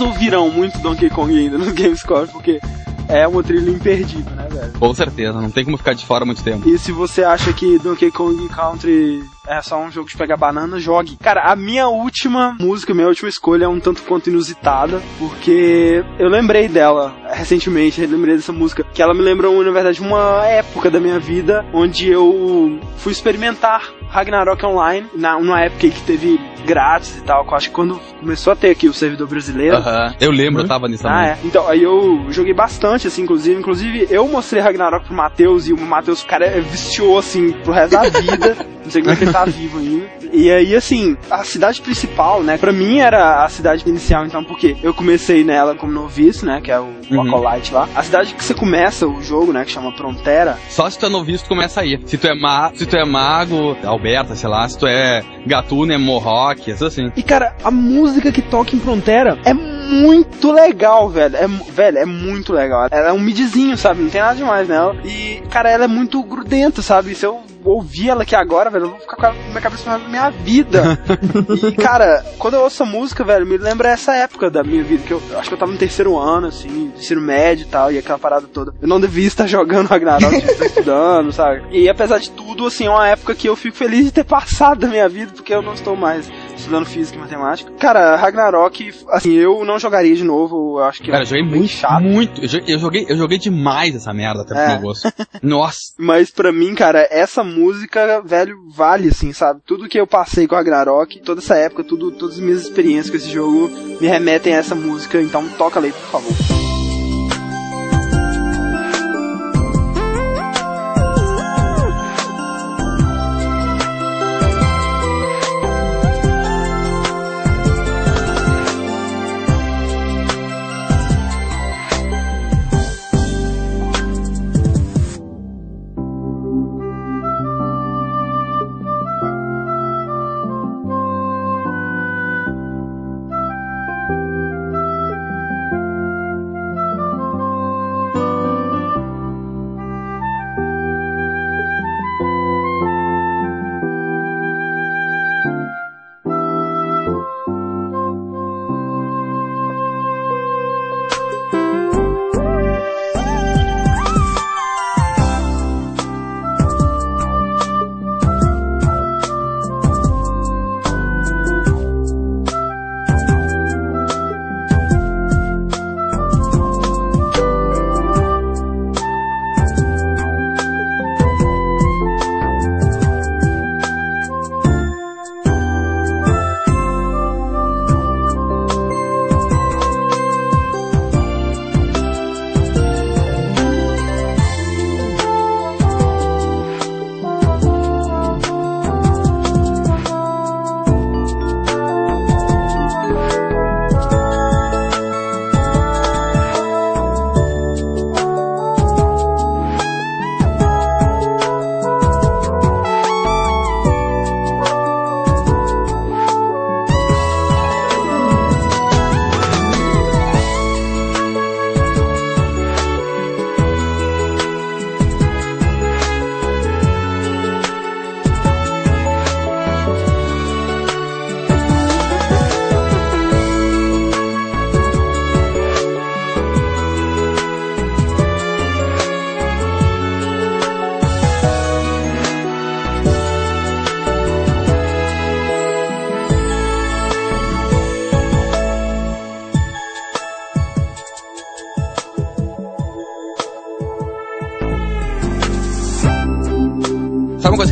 Vocês ouvirão muito Donkey Kong ainda no (laughs) Gamescore, porque é uma trilha imperdível, né, velho? Com certeza, não tem como ficar de fora muito tempo. E se você acha que Donkey Kong Country é só um jogo de pegar banana, jogue. Cara, a minha última música, minha última escolha é um tanto quanto inusitada, porque eu lembrei dela recentemente, lembrei dessa música, que ela me lembrou, na verdade, uma época da minha vida onde eu fui experimentar Ragnarok Online, na, numa época que teve grátis e tal, que eu acho que quando começou a ter aqui o servidor brasileiro, Aham. Eu lembro, eu tava nisso ah, é. Então, aí eu joguei bastante, assim, inclusive. Inclusive, eu mostrei Ragnarok pro Matheus e o Matheus, cara, é, viciou, assim, pro resto da vida. (laughs) Não sei como é que ele tá vivo ainda. E aí, assim, a cidade principal, né, pra mim era a cidade inicial, então, porque eu comecei nela como noviço, né, que é o Uhum. Acolyte lá. A cidade que você começa o jogo, né, que chama Frontera, Só se tu é noviço, tu começa aí. Se tu é, ma se tu é mago, Alberta, sei lá, se tu é gatuno, é Mohawk, essas assim. E cara, a música que toca em Frontera é muito legal, velho. É, velho, é muito legal. Ela é um midzinho, sabe? Não tem nada demais nela. E, cara, ela é muito grudenta, sabe? Se eu ouvir ela aqui agora, velho, eu vou ficar com ela na minha cabeça da minha vida. (laughs) e, cara, quando eu ouço essa música, velho, me lembra essa época da minha vida, que eu, eu acho que eu tava no terceiro ano, assim, ensino médio e tal, e aquela parada toda. Eu não devia estar jogando (laughs) Ragnarok, devia estar estudando, sabe? E apesar de tudo, assim, é uma época que eu fico feliz de ter passado da minha vida, porque eu não estou mais estudando física e matemática. Cara, Ragnarok, assim, eu não jogaria de novo, eu acho que Cara, é eu joguei muito, chato. muito. Eu jo- eu joguei, eu joguei demais essa merda até pro É. meu gosto. (laughs) Nossa. Mas pra mim, cara, essa música, velho, vale, assim, sabe? Tudo que eu passei com Ragnarok, toda essa época, tudo, todas as minhas experiências com esse jogo me remetem a essa música, então toca ali, por favor.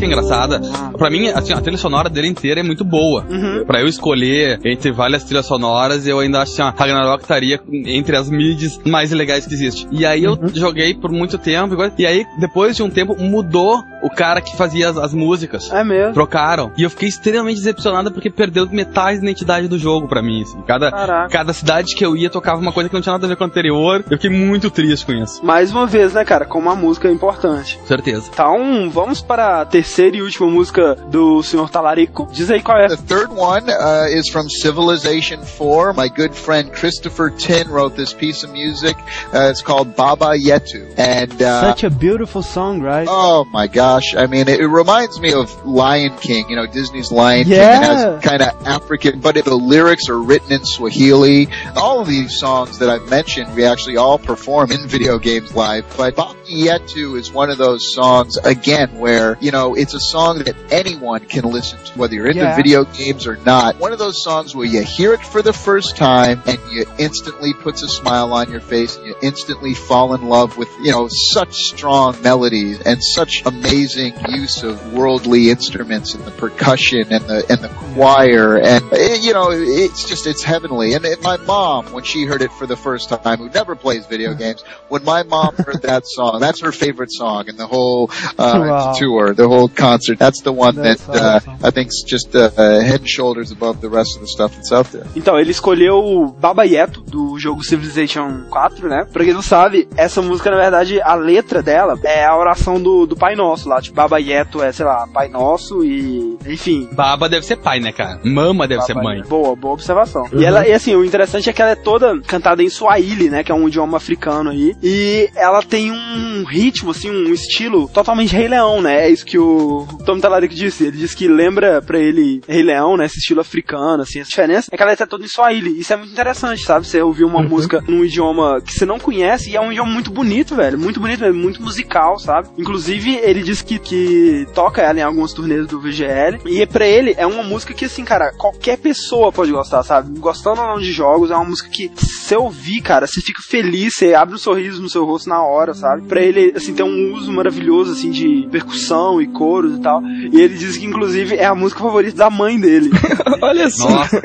Engraçada? Pra mim, assim, a trilha sonora dele inteira é muito boa. Uhum. Pra eu escolher entre várias trilhas sonoras, eu ainda acho que a Ragnarok estaria entre as mids mais legais que existe. E aí eu joguei por muito tempo, e aí depois de um tempo mudou o cara que fazia as, as músicas. É mesmo. Trocaram. E eu fiquei extremamente decepcionado porque perdeu metade da identidade do jogo pra mim. assim. Cada, Caraca. cada cidade que eu ia tocava uma coisa que não tinha nada a ver com a anterior. Eu fiquei muito triste com isso. Mais uma vez, né, cara, como a música é importante. Com certeza. Então, vamos para a terceira e última música do Sr. Talarico. Diz aí qual é. The third one uh, is from Civilization 4. My good friend Christopher Tin wrote this piece of music. Uh, it's called Baba Yetu. And uh, Such a beautiful song, right? Oh my gosh! I mean, it, it reminds me of Lion King. You know, Disney's Lion Yeah. King has kind of African, but the lyrics are written in Swahili. All of these songs that I've mentioned, we actually all perform in video games live. But Baba Yetu is one of those songs again where you know it's a song that anyone can listen to, whether you're into Yeah. video games or not. One of those songs where you hear it for the first time and you instantly puts a smile on your face and you instantly fall in love with, you know, such strong melodies and such amazing use of worldly instruments and the percussion and the, and the choir and, eh, you know, it's just, it's heavenly. And it, my mom, when she heard it for the first time, who never plays video games, when my mom heard that song, that's her favorite song in the whole, uh, Wow. tour, the whole concert. That's the one That's that, uh, awesome. I think's just, uh, uh, head and shoulders above the rest of the stuff that's out there. Então, ele escolheu o Baba Yeto, do jogo Civilization 4, né? Pra quem não sabe, essa música, na verdade, a letra dela é a oração do, do Pai Nosso lá. Tipo, Baba Yeto é, sei lá, Pai Nosso e... Enfim. Baba deve ser pai, né, cara? Mama deve ser Baba mãe. Yeto. Boa, boa observação. E ela, e assim, o interessante é que ela é toda cantada em Swahili, né? Que é um idioma africano aí. E ela tem um ritmo, assim, um estilo totalmente Rei Leão, né? É isso que o Tom Talarico disse. Ele disse que lembra pra ele Rei Leão, né? Esse estilo africano, assim. A diferença é que ela é toda em Swahili. Isso é muito interessante, sabe? Você ouvir uma música num idioma que você não conhece e é um idioma muito bonito, velho. Muito bonito, mesmo, muito musical, sabe? Inclusive, ele diz que, que toca ela em algumas turnês do VGL. E pra ele é uma música que, assim, cara, qualquer pessoa pode gostar, sabe? Gostando ou não de jogos, é uma música que você ouvir, cara, você fica feliz, você abre um sorriso no seu rosto na hora, sabe? Pra ele, assim, tem um uso maravilhoso, assim, de percussão e coros e tal. E ele diz que, inclusive, é a música favorita da mãe dele. (laughs) Olha só. Nossa.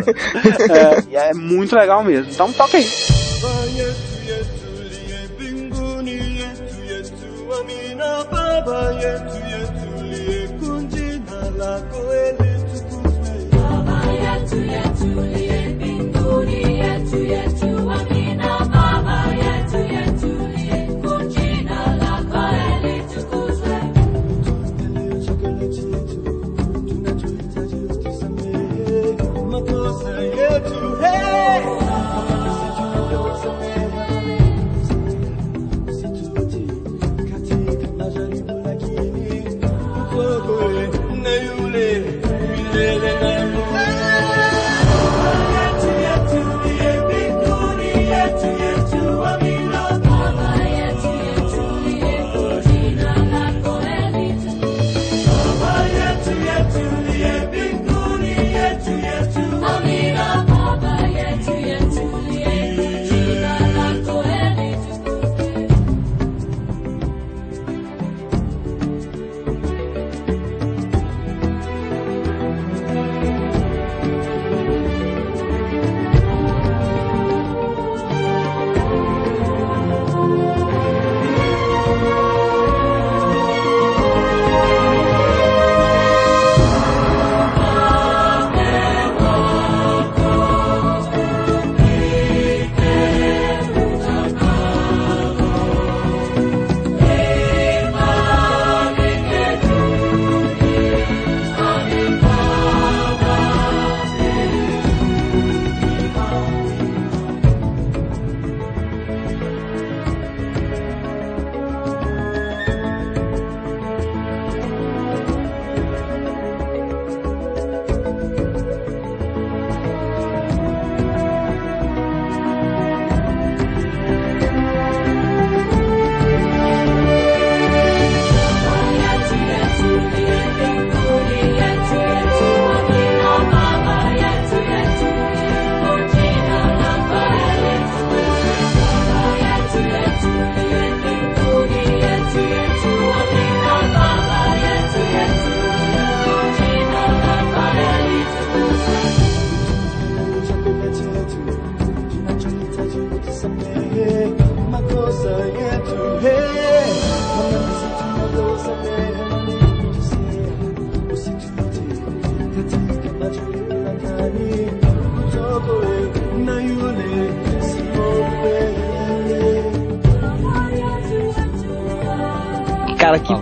é, é muito legal mesmo. Então toca aí. Cara, que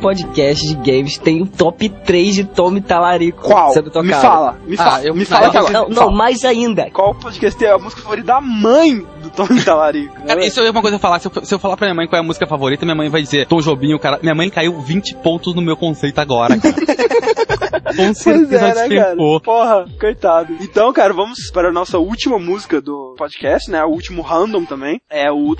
podcast de games tem o top 3 de Tommy Talarico Qual? sendo tocado? Me fala, me Ah, fala, eu- me fala não, Não, agora. não, Me não, fala. mais ainda. Qual podcast é a música favorita da mãe do Tony (laughs) Talarico? Cara, isso é uma coisa a falar. Se eu, se eu falar pra minha mãe qual é a música favorita, minha mãe vai dizer Tom Jobim, o cara. Minha mãe caiu 20 pontos no meu conceito agora, cara. (laughs) Com Pois certeza é, né, cara? Porra, coitado. Então, cara, vamos para a nossa última música do podcast, né? O último random também. É o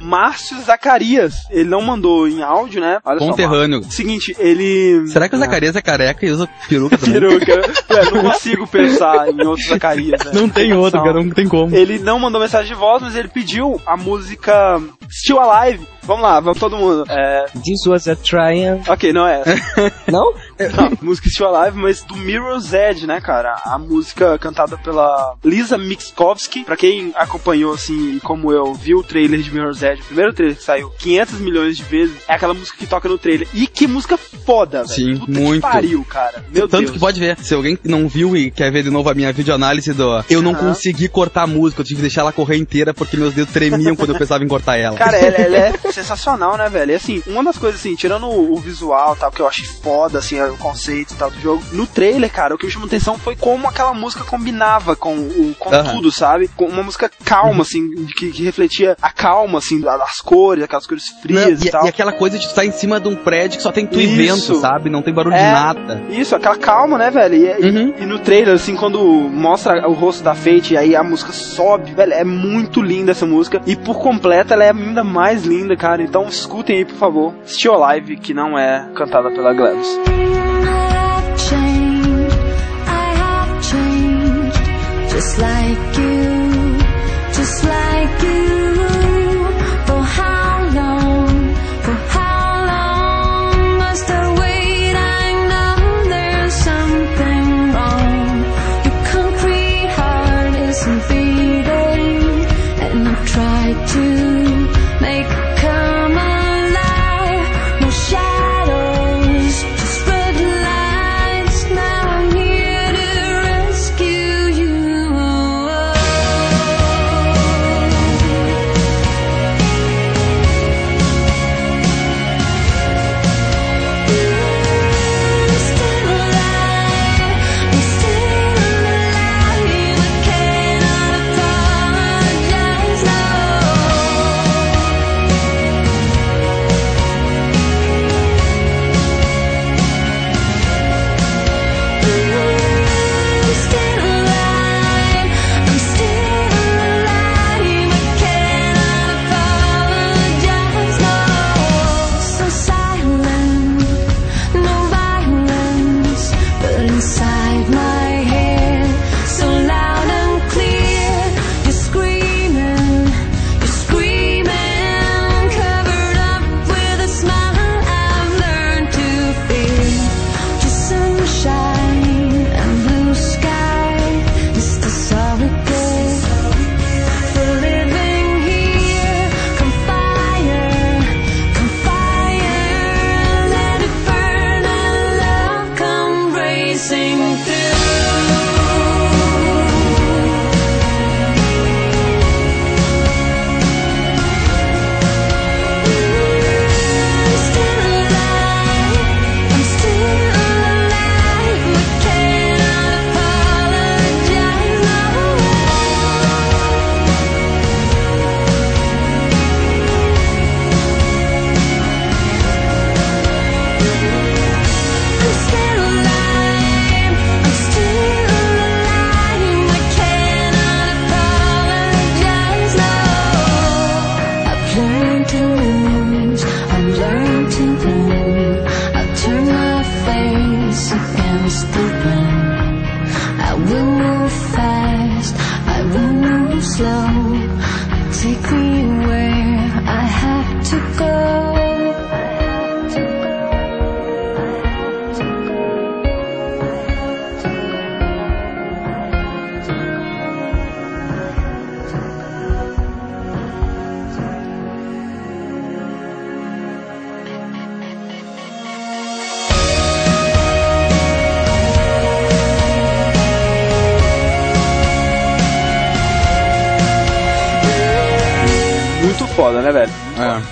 Márcio Zacarias. Ele não mandou em áudio, né? Olha só. Conterrâneo. Márcio. Seguinte, ele. Será que o Zacarias é careca e usa peruca (laughs) também? Peruca. É, não consigo pensar em outro Zacarias. Né? Não tem outro, cara, não tem como. Ele não mandou mensagem de voz, mas ele pediu a música Still Alive. Vamos lá, vamos todo mundo. É, This was a triumph. ok, não é. (laughs) Não? Não, música Still Alive, mas do Mirror's Edge, né, cara? A música cantada pela Lisa Mixkowski. Pra quem acompanhou, assim, como eu, viu o trailer de Mirror's Edge, o primeiro trailer que saiu 500 milhões de vezes, é aquela música que toca no trailer. E que música foda, velho. Sim, Puta muito. Que pariu, cara. Meu Tanto Deus. que pode ver. Se alguém não viu e quer ver de novo a minha videoanálise do. Eu não consegui cortar a música, eu tive que deixar ela correr inteira porque meus dedos tremiam quando eu pensava em cortar ela. Cara, ela, ela é (laughs) sensacional, né, velho? E assim, uma das coisas assim, tirando o, o visual tal, que eu achei foda, assim, o conceito e tal do jogo, no trailer, cara, o que me chamou atenção foi como aquela música combinava com o com tudo, sabe? Com uma música calma, assim, que, que refletia a calma, assim, da- das cores, aquelas cores Não, frias e, e, tal. e aquela coisa de estar em cima de um prédio que só tem tu e vento, sabe? Não tem barulho de É. nada. Isso, aquela calma, né, velho? E, e- Uhum. e no trailer, assim, quando mostra o rosto da Fate e aí a música sobe, velho, é muito linda essa música. E por completo ela é ainda mais linda, cara. Então escutem aí, por favor. Still Alive, que não é cantada pela Gladys. just like you, just like you.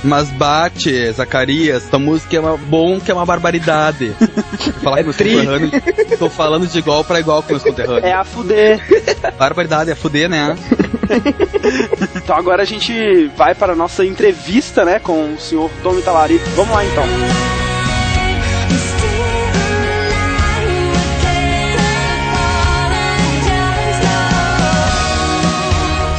Mas bate, Zacarias, tua música é uma, bom que é uma barbaridade. (laughs) Falar com meus conterrâneos, tô falando de igual pra igual com meus conterrâneos. É a fuder. Barbaridade, é fuder, né? (laughs) Então agora a gente vai para a nossa entrevista, né, com o senhor Tommy Talarico. Vamos lá então.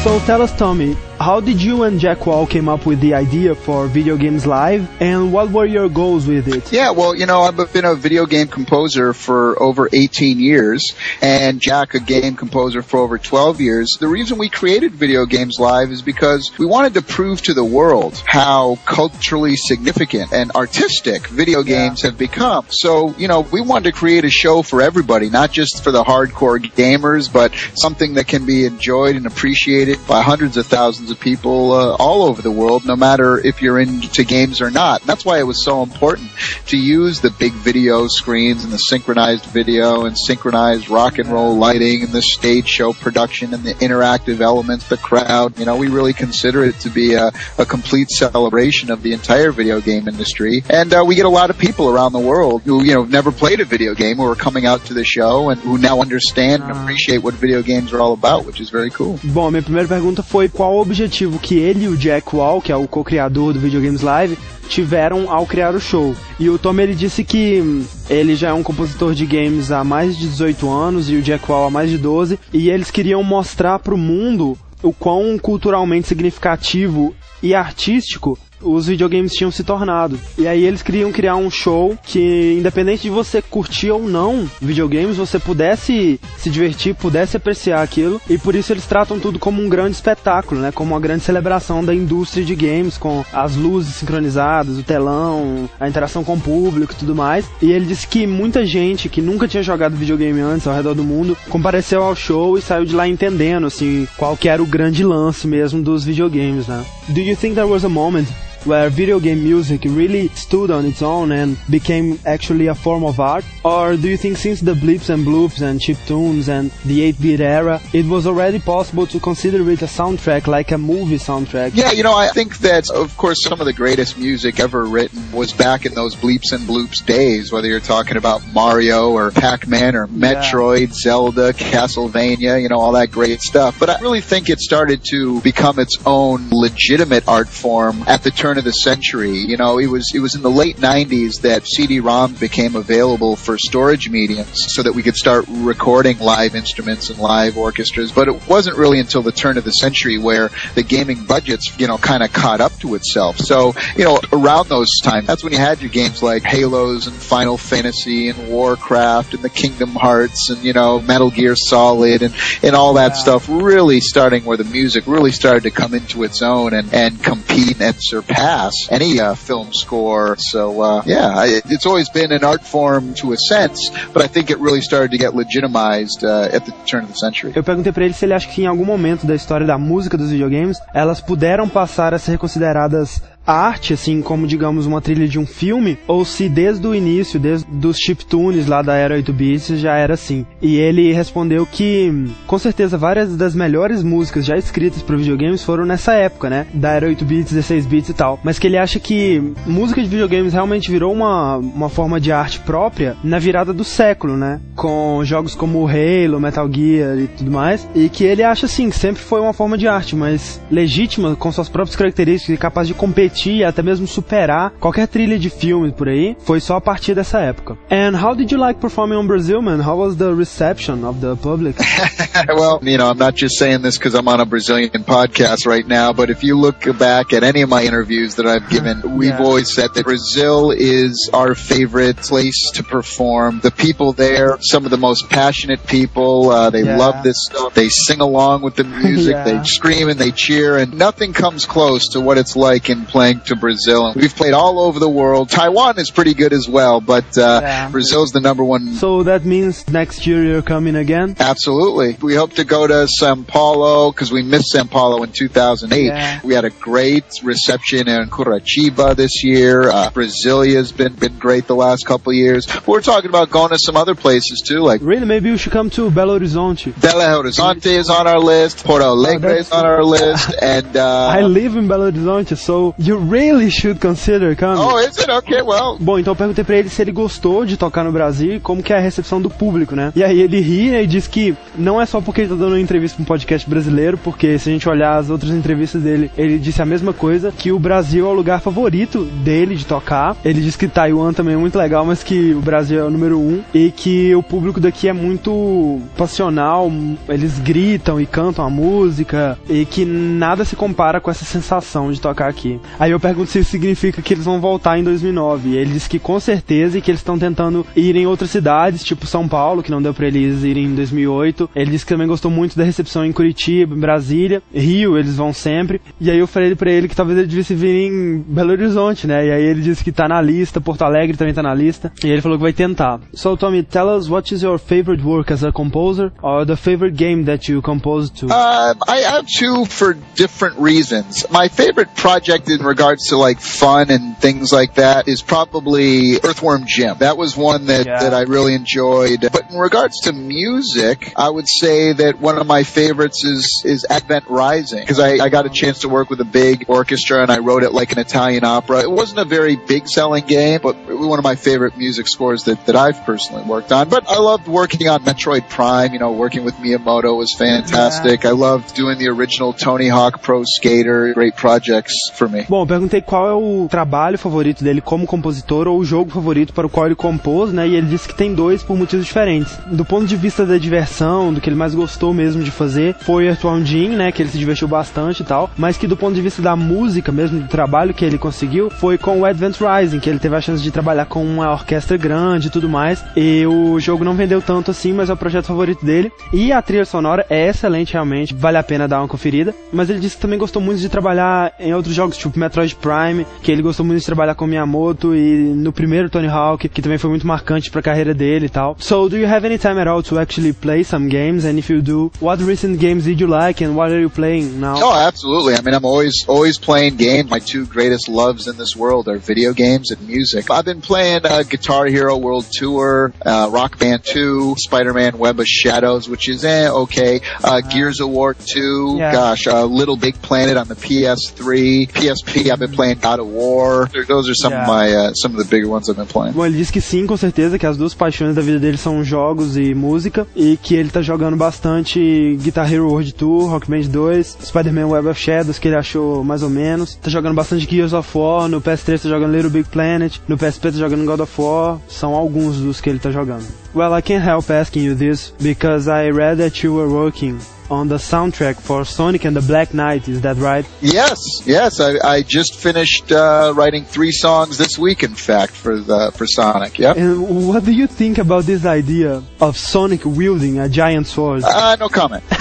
So tell us, Tommy, how did you and Jack Wall came up with the idea for Video Games Live, and what were your goals with it? Yeah, well, you know, I've been a video game composer for over 18 years, and Jack a game composer for over 12 years. The reason we created Video Games Live is because we wanted to prove to the world how culturally significant and artistic video games have become. So, you know, we wanted to create a show for everybody, not just for the hardcore gamers, but something that can be enjoyed and appreciated by hundreds of thousands thousands of people uh, all over the world, no matter if you're into games or not. And that's why it was so important to use the big video screens and the synchronized video and synchronized rock and roll lighting and the stage show production and the interactive elements, the crowd. You know, we really consider it to be a, a complete celebration of the entire video game industry. And uh, we get a lot of people around the world who, you know, never played a video game who are coming out to the show and who now understand and appreciate what video games are all about, which is very cool. Bom, minha primeira pergunta foi qual o objetivo que ele e o Jack Wall, que é o co-criador do Videogames Live, tiveram ao criar o show. E o Tom ele disse que hum, ele já é um compositor de games há mais de 18 anos e o Jack Wall há mais de 12, e eles queriam mostrar pro mundo o quão culturalmente significativo e artístico os videogames tinham se tornado. E aí eles queriam criar um show que, independente de você curtir ou não videogames, você pudesse se divertir, pudesse apreciar aquilo. E por isso eles tratam tudo como um grande espetáculo, né? Como uma grande celebração da indústria de games, com as luzes sincronizadas, o telão, a interação com o público e tudo mais. E ele disse que muita gente que nunca tinha jogado videogame antes ao redor do mundo compareceu ao show e saiu de lá entendendo, assim, qual que era o grande lance mesmo dos videogames, né? Do you think there was a moment where video game music really stood on its own and became actually a form of art? Or do you think since the blips and bloops and chip tunes and the 8-bit era, it was already possible to consider it a soundtrack like a movie soundtrack? Yeah, you know, I think that, of course, some of the greatest music ever written was back in those bleeps and bloops days, whether you're talking about Mario or Pac-Man or Metroid, Zelda, Castlevania, you know, all that great stuff. But I really think it started to become its own legitimate art form at the turn of the century. You know, it was, it was in the late 90s that CD-ROM became available for storage mediums so that we could start recording live instruments and live orchestras. But it wasn't really until the turn of the century where the gaming budgets, you know, kind of caught up to itself. So, you know, around those times, that's when you had your games like Halos and Final Fantasy and Warcraft and the Kingdom Hearts and, you know, Metal Gear Solid and, and all that stuff really starting where the music really started to come into its own and, and compete and surpass any uh, film score. So, uh, yeah, it's always been an art form to a sense, but I think it really started to get legitimized uh, at the turn of the century. Eu perguntei pra ele se ele acha que em algum momento da história da música dos videogames, elas puderam passar a ser consideradas arte, assim como digamos uma trilha de um filme, ou se desde o início, desde os chiptunes lá da era 8 bits já era assim. E ele respondeu que com certeza várias das melhores músicas já escritas para videogames foram nessa época, né, da era 8 bits, 16 bits e tal, mas que ele acha que música de videogames realmente virou uma, uma forma de arte própria na virada do século, né, com jogos como Halo, Metal Gear e tudo mais, e que ele acha assim que sempre foi uma forma de arte, mas legítima com suas próprias características e capaz de competir e até mesmo superar qualquer trilha de filme por aí, foi só a partir dessa época. And how did you like performing on Brazil, man? How was the reception of the public? (laughs) well, you know, I'm not just saying this because I'm on a Brazilian podcast right now, but if you look back at any of my interviews that I've given, (laughs) we've Yeah. always said that Brazil is our favorite place to perform. The people there, some of the most passionate people, uh, they Yeah. love this stuff. They sing along with the music, (laughs) Yeah. they scream and they cheer, and nothing comes close to what it's like in playing to Brazil. We've played all over the world. Taiwan is pretty good as well, but uh, Yeah. Brazil's the number one so that means next year you're coming again? Absolutely. We hope to go to Sao Paulo because we missed Sao Paulo in 2008. Yeah. We had a great reception in Curitiba this year. Uh, Brasilia's been, been great the last couple of years. But we're talking about going to some other places too, like Really, maybe you should come to Belo Horizonte. Belo Horizonte is on our list, Porto Alegre is on our list, and uh, I live in Belo Horizonte, so you really should consider coming. oh, is it okay? Well, Bom, então eu perguntei pra ele se ele gostou de tocar no Brasil e como que é a recepção do público, né? E aí ele ri né, e disse que não é só porque ele tá dando uma entrevista pra um podcast brasileiro, porque se a gente olhar as outras entrevistas dele, ele disse a mesma coisa, que o Brasil é o lugar favorito dele de tocar. Ele disse que Taiwan também é muito legal, mas que o Brasil é o número um e que o público daqui é muito passional, eles gritam e cantam a música e que nada se compara com essa sensação de tocar aqui. Aí eu pergunto se isso significa que eles vão voltar em 2009. E ele disse que com certeza e que eles estão tentando ir em outras cidades, tipo São Paulo, que não deu pra eles irem em 2008. Ele disse que também gostou muito da recepção em Curitiba, em Brasília, Rio, eles vão sempre. E aí eu falei pra ele que talvez ele devesse vir em Belo Horizonte, né? E aí ele disse que tá na lista, Porto Alegre também tá na lista. E ele falou que vai tentar. So Tommy, tell us what is your favorite work as a composer or the favorite game that you composed to? Um, I have two for different reasons. My favorite project in regards to like fun and things like that is probably Earthworm Jim. That was one that, Yeah. that I really enjoyed. But in regards to music, I would say that one of my favorites is, is Advent Rising. Because I, I got a chance to work with a big orchestra and I wrote it like an Italian opera. It wasn't a very big selling game, but one of my favorite music scores that, that I've personally worked on. But I loved working on Metroid Prime, you know, working with Miyamoto was fantastic. I loved doing the original Tony Hawk Pro Skater. Great projects for me. Bom, eu perguntei qual é o trabalho favorito dele como compositor ou o jogo favorito para o qual ele compôs, né? E ele disse que tem dois por motivos diferentes. Do ponto de vista da diversão, do que ele mais gostou mesmo de fazer, foi Earthbound Jim, né? Que ele se divertiu bastante e tal. Mas que do ponto de vista da música mesmo, do trabalho que ele conseguiu, foi com o Advent Rising, que ele teve a chance de trabalhar com uma orquestra grande e tudo mais. E o jogo não vendeu tanto assim, mas é o projeto favorito dele. E a trilha sonora é excelente realmente, vale a pena dar uma conferida. Mas ele disse que também gostou muito de trabalhar em outros jogos, tipo Metroid Prime, que ele gostou muito de trabalhar com Miyamoto e no primeiro Tony Hawk, que também foi muito marcante pra carreira dele e tal. So, do you have any time at all to actually play some games? And if you do, what recent games did you like and what are you playing now? Oh, absolutely. I mean, I'm always always playing games. My two greatest loves in this world are video games and music. I've been playing uh, Guitar Hero World Tour, uh, Rock Band 2, Spider-Man Web of Shadows, which is eh, okay. Uh, Gears of War 2, Yeah. gosh, uh, Little Big Planet on the PS3, PSP. I've been playing God of War. Those are some Yeah. of my uh, some of the bigger ones I've been playing. Bom, ele disse que sim, com certeza, que as duas paixões da vida dele são jogos e música, e que ele tá jogando bastante Guitar Hero World Tour, Rock Band 2, Spider-Man Web of Shadows, que ele achou mais ou menos, tá jogando bastante Gears of War, no PS3 tá jogando Little Big Planet, no PSP tá jogando God of War, são alguns dos que ele tá jogando. Well, I can't help asking you this, because I read that you were working on the soundtrack for Sonic and the Black Knight, is that right? Yes, yes. I, I just finished uh, writing three songs this week, in fact, for the for Sonic. Yep. And what do you think about this idea of Sonic wielding a giant sword? Uh, no comment. (laughs)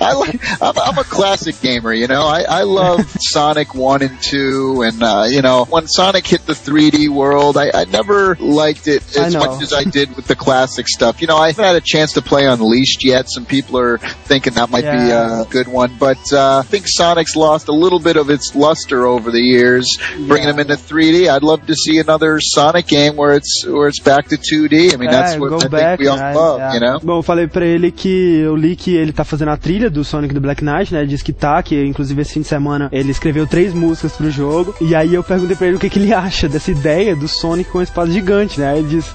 I like, I'm, I'm a classic gamer, you know. I, I love (laughs) Sonic 1 and 2, and, uh, you know, when Sonic hit the 3D world, I, I never liked it as much as I did with the classic stuff. You know, I haven't had a chance to play Unleashed yet. Some people are thinking that might be Yeah. a good one, but uh, I think Sonic's lost a little bit of its luster over the years, bringing Yeah. them into 3D. I'd love to see another Sonic game where it's where it's back to 2D. I mean, that's É, what go I think back, we all né, love, é. you know. Bom, eu falei pra ele que eu li que ele tá fazendo a trilha do Sonic do Black Knight, né? Ele disse que tá, que inclusive esse fim de semana ele escreveu três músicas pro jogo. E aí eu perguntei pra ele o que, que ele (laughs) acha dessa ideia do Sonic com uma espada gigante, né? Ele diz,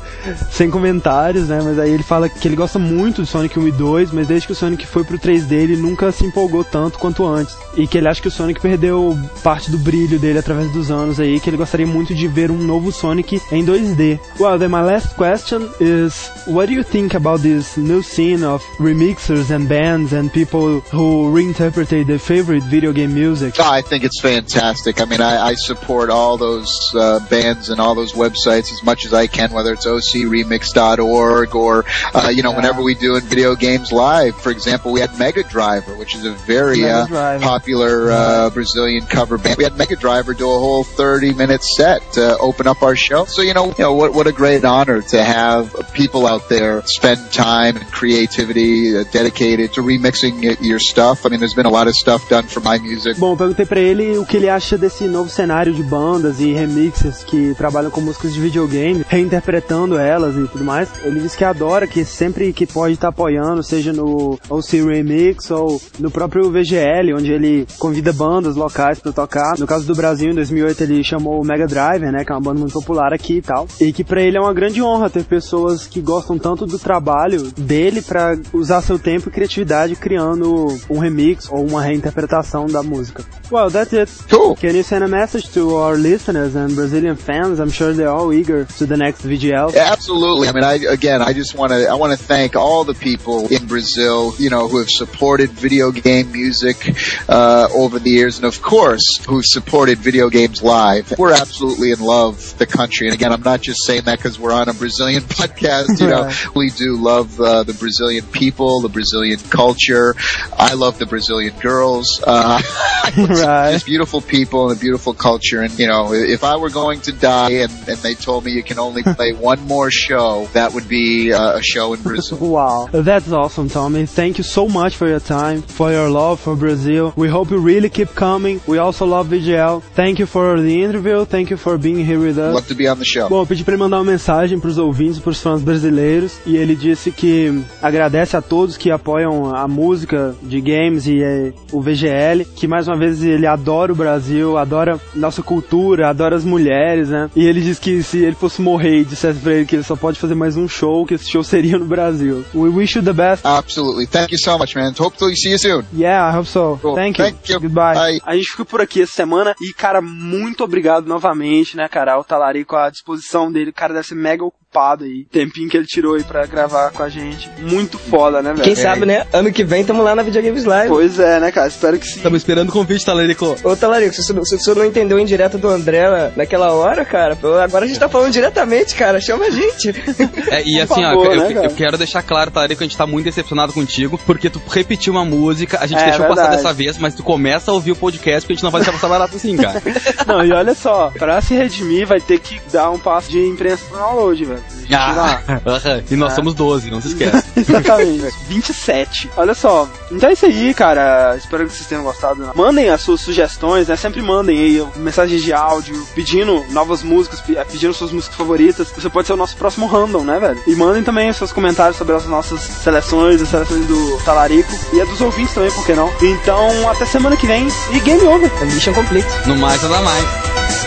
sem comentários, né? Mas aí ele fala que ele gosta muito do Sonic 1 e 2, mas desde que o Sonic foi pro 3D ele nunca se empolgou tanto quanto antes. E que ele acha que o Sonic perdeu parte do brilho dele através dos anos aí, que ele gostaria muito de ver um novo Sonic em 2D. Well, then my last question is, what do you think about this new scene of remixers and bands and people who reinterpretate their favorite video game music? Oh, I think it's fantastic. I mean, I, I support all those uh, bands and all those websites as much as I can, whether it's ocremix.org or, uh, you know, whenever we do in video games live. For example, we had Mega Driver, which is a very uh, popular uh, Brazilian cover band. We had Mega Driver do a whole 30 minute set to open up our show. So, you know, you know what, what a great honor to have people out there spend time and creativity uh, dedicated to remixing your stuff. I mean, there's been a lot of stuff done for my music. Bom, perguntei pra ele o que ele acha desse novo cenário de bandas e remixers que trabalham com músicas de videogame, reinterpretando elas e tudo mais. Ele disse que adora, que sempre que pode estar apoiando, seja no OC Remix ou no próprio VGL, onde ele convida bandas locais pra tocar. No caso do Brasil, em 2008, ele chamou o Mega Driver, né, que é uma banda muito popular aqui e tal. E que pra ele é uma grande honra ter pessoas que gostam tanto do trabalho dele pra usar seu tempo e criatividade criando um remix ou uma reinterpretação da música. Well, that's it. Cool. Can you send a message to our listeners and Brazilian fans? I'm sure they're all eager to the next VGL. Absolutely. I mean, I again, I just want to I want to thank all the people in Brazil, you know, who have supported video game music uh, over the years, and of course, who have supported video games live. We're absolutely in love with the country, and again, I'm not just saying that because we're on a Brazilian (laughs) podcast. You know, we do love uh, the Brazilian people, the Brazilian culture. I love the Brazilian girls. Uh, (laughs) (laughs) Right. just beautiful people and a beautiful culture. And you know, if I were going to die and, and they told me you can only play one more show, that would be uh, a show in Brazil. (laughs) Wow, that's awesome, Tommy. Thank you so much for your time, for your love for Brazil. We hope you really keep coming. We also love VGL. Thank you for the interview. Thank you for being here with us. Love to be on the show. Bom, eu pedi pra ele mandar uma mensagem pros ouvintes, pros fãs brasileiros, e ele disse que agradece a todos que apoiam a música de games e eh, o VGL, que mais uma vez ele adora o Brasil, adora nossa cultura, adora as mulheres, né? E ele disse que se ele fosse morrer e dissesse pra ele que só pode fazer mais um show, que esse show seria no Brasil. We wish you the best. Absolutely. Thank you so much, man. Hopefully see you soon. Yeah, I hope so. Cool. Thank you. Thank you. Goodbye. Bye. A gente fica por aqui essa semana e, cara, muito obrigado novamente, né, cara? O Talarico, a disposição dele, o cara deve ser mega ocupado aí. Tempinho que ele tirou aí pra gravar com a gente. Muito foda, né, velho? Quem sabe, né? Ano que vem tamo lá na Videogames Live. Pois é, né, cara? Espero que sim. Estamos esperando o convite, Talarico. Ô, Talarico, se você, não entendeu a indireta do André na- naquela hora, cara, pô, agora a gente tá falando diretamente, cara. Chama a gente. (laughs) É, e assim, favor, ó, eu, né, eu- quero deixar claro, Talarico, que a gente tá muito decepcionado contigo, porque tu repetiu uma música, a gente É, deixou passar verdade. dessa vez, mas tu começa a ouvir o podcast, porque a gente não vai deixar passar barato assim, cara. (laughs) Não, e olha só, pra se redimir vai ter que dar um passo de imprensa pro download, velho. Ah, (laughs) e nós Ah. somos 12, não se esquece. (laughs) Exatamente, (laughs) velho. 27. Olha só. Então é isso aí, cara. Espero que vocês tenham gostado. né? Mandem as suas sugestões, né? Sempre mandem aí mensagens de áudio, pedindo novas músicas, pe- pedindo suas músicas favoritas. Você pode ser o nosso próximo random, né, velho? E mandem também os seus comentários sobre as nossas seleções, as seleções do Talarico e a dos ouvintes também, por que não? Então, até semana que vem e game over. Mission complete. No mais, nada mais.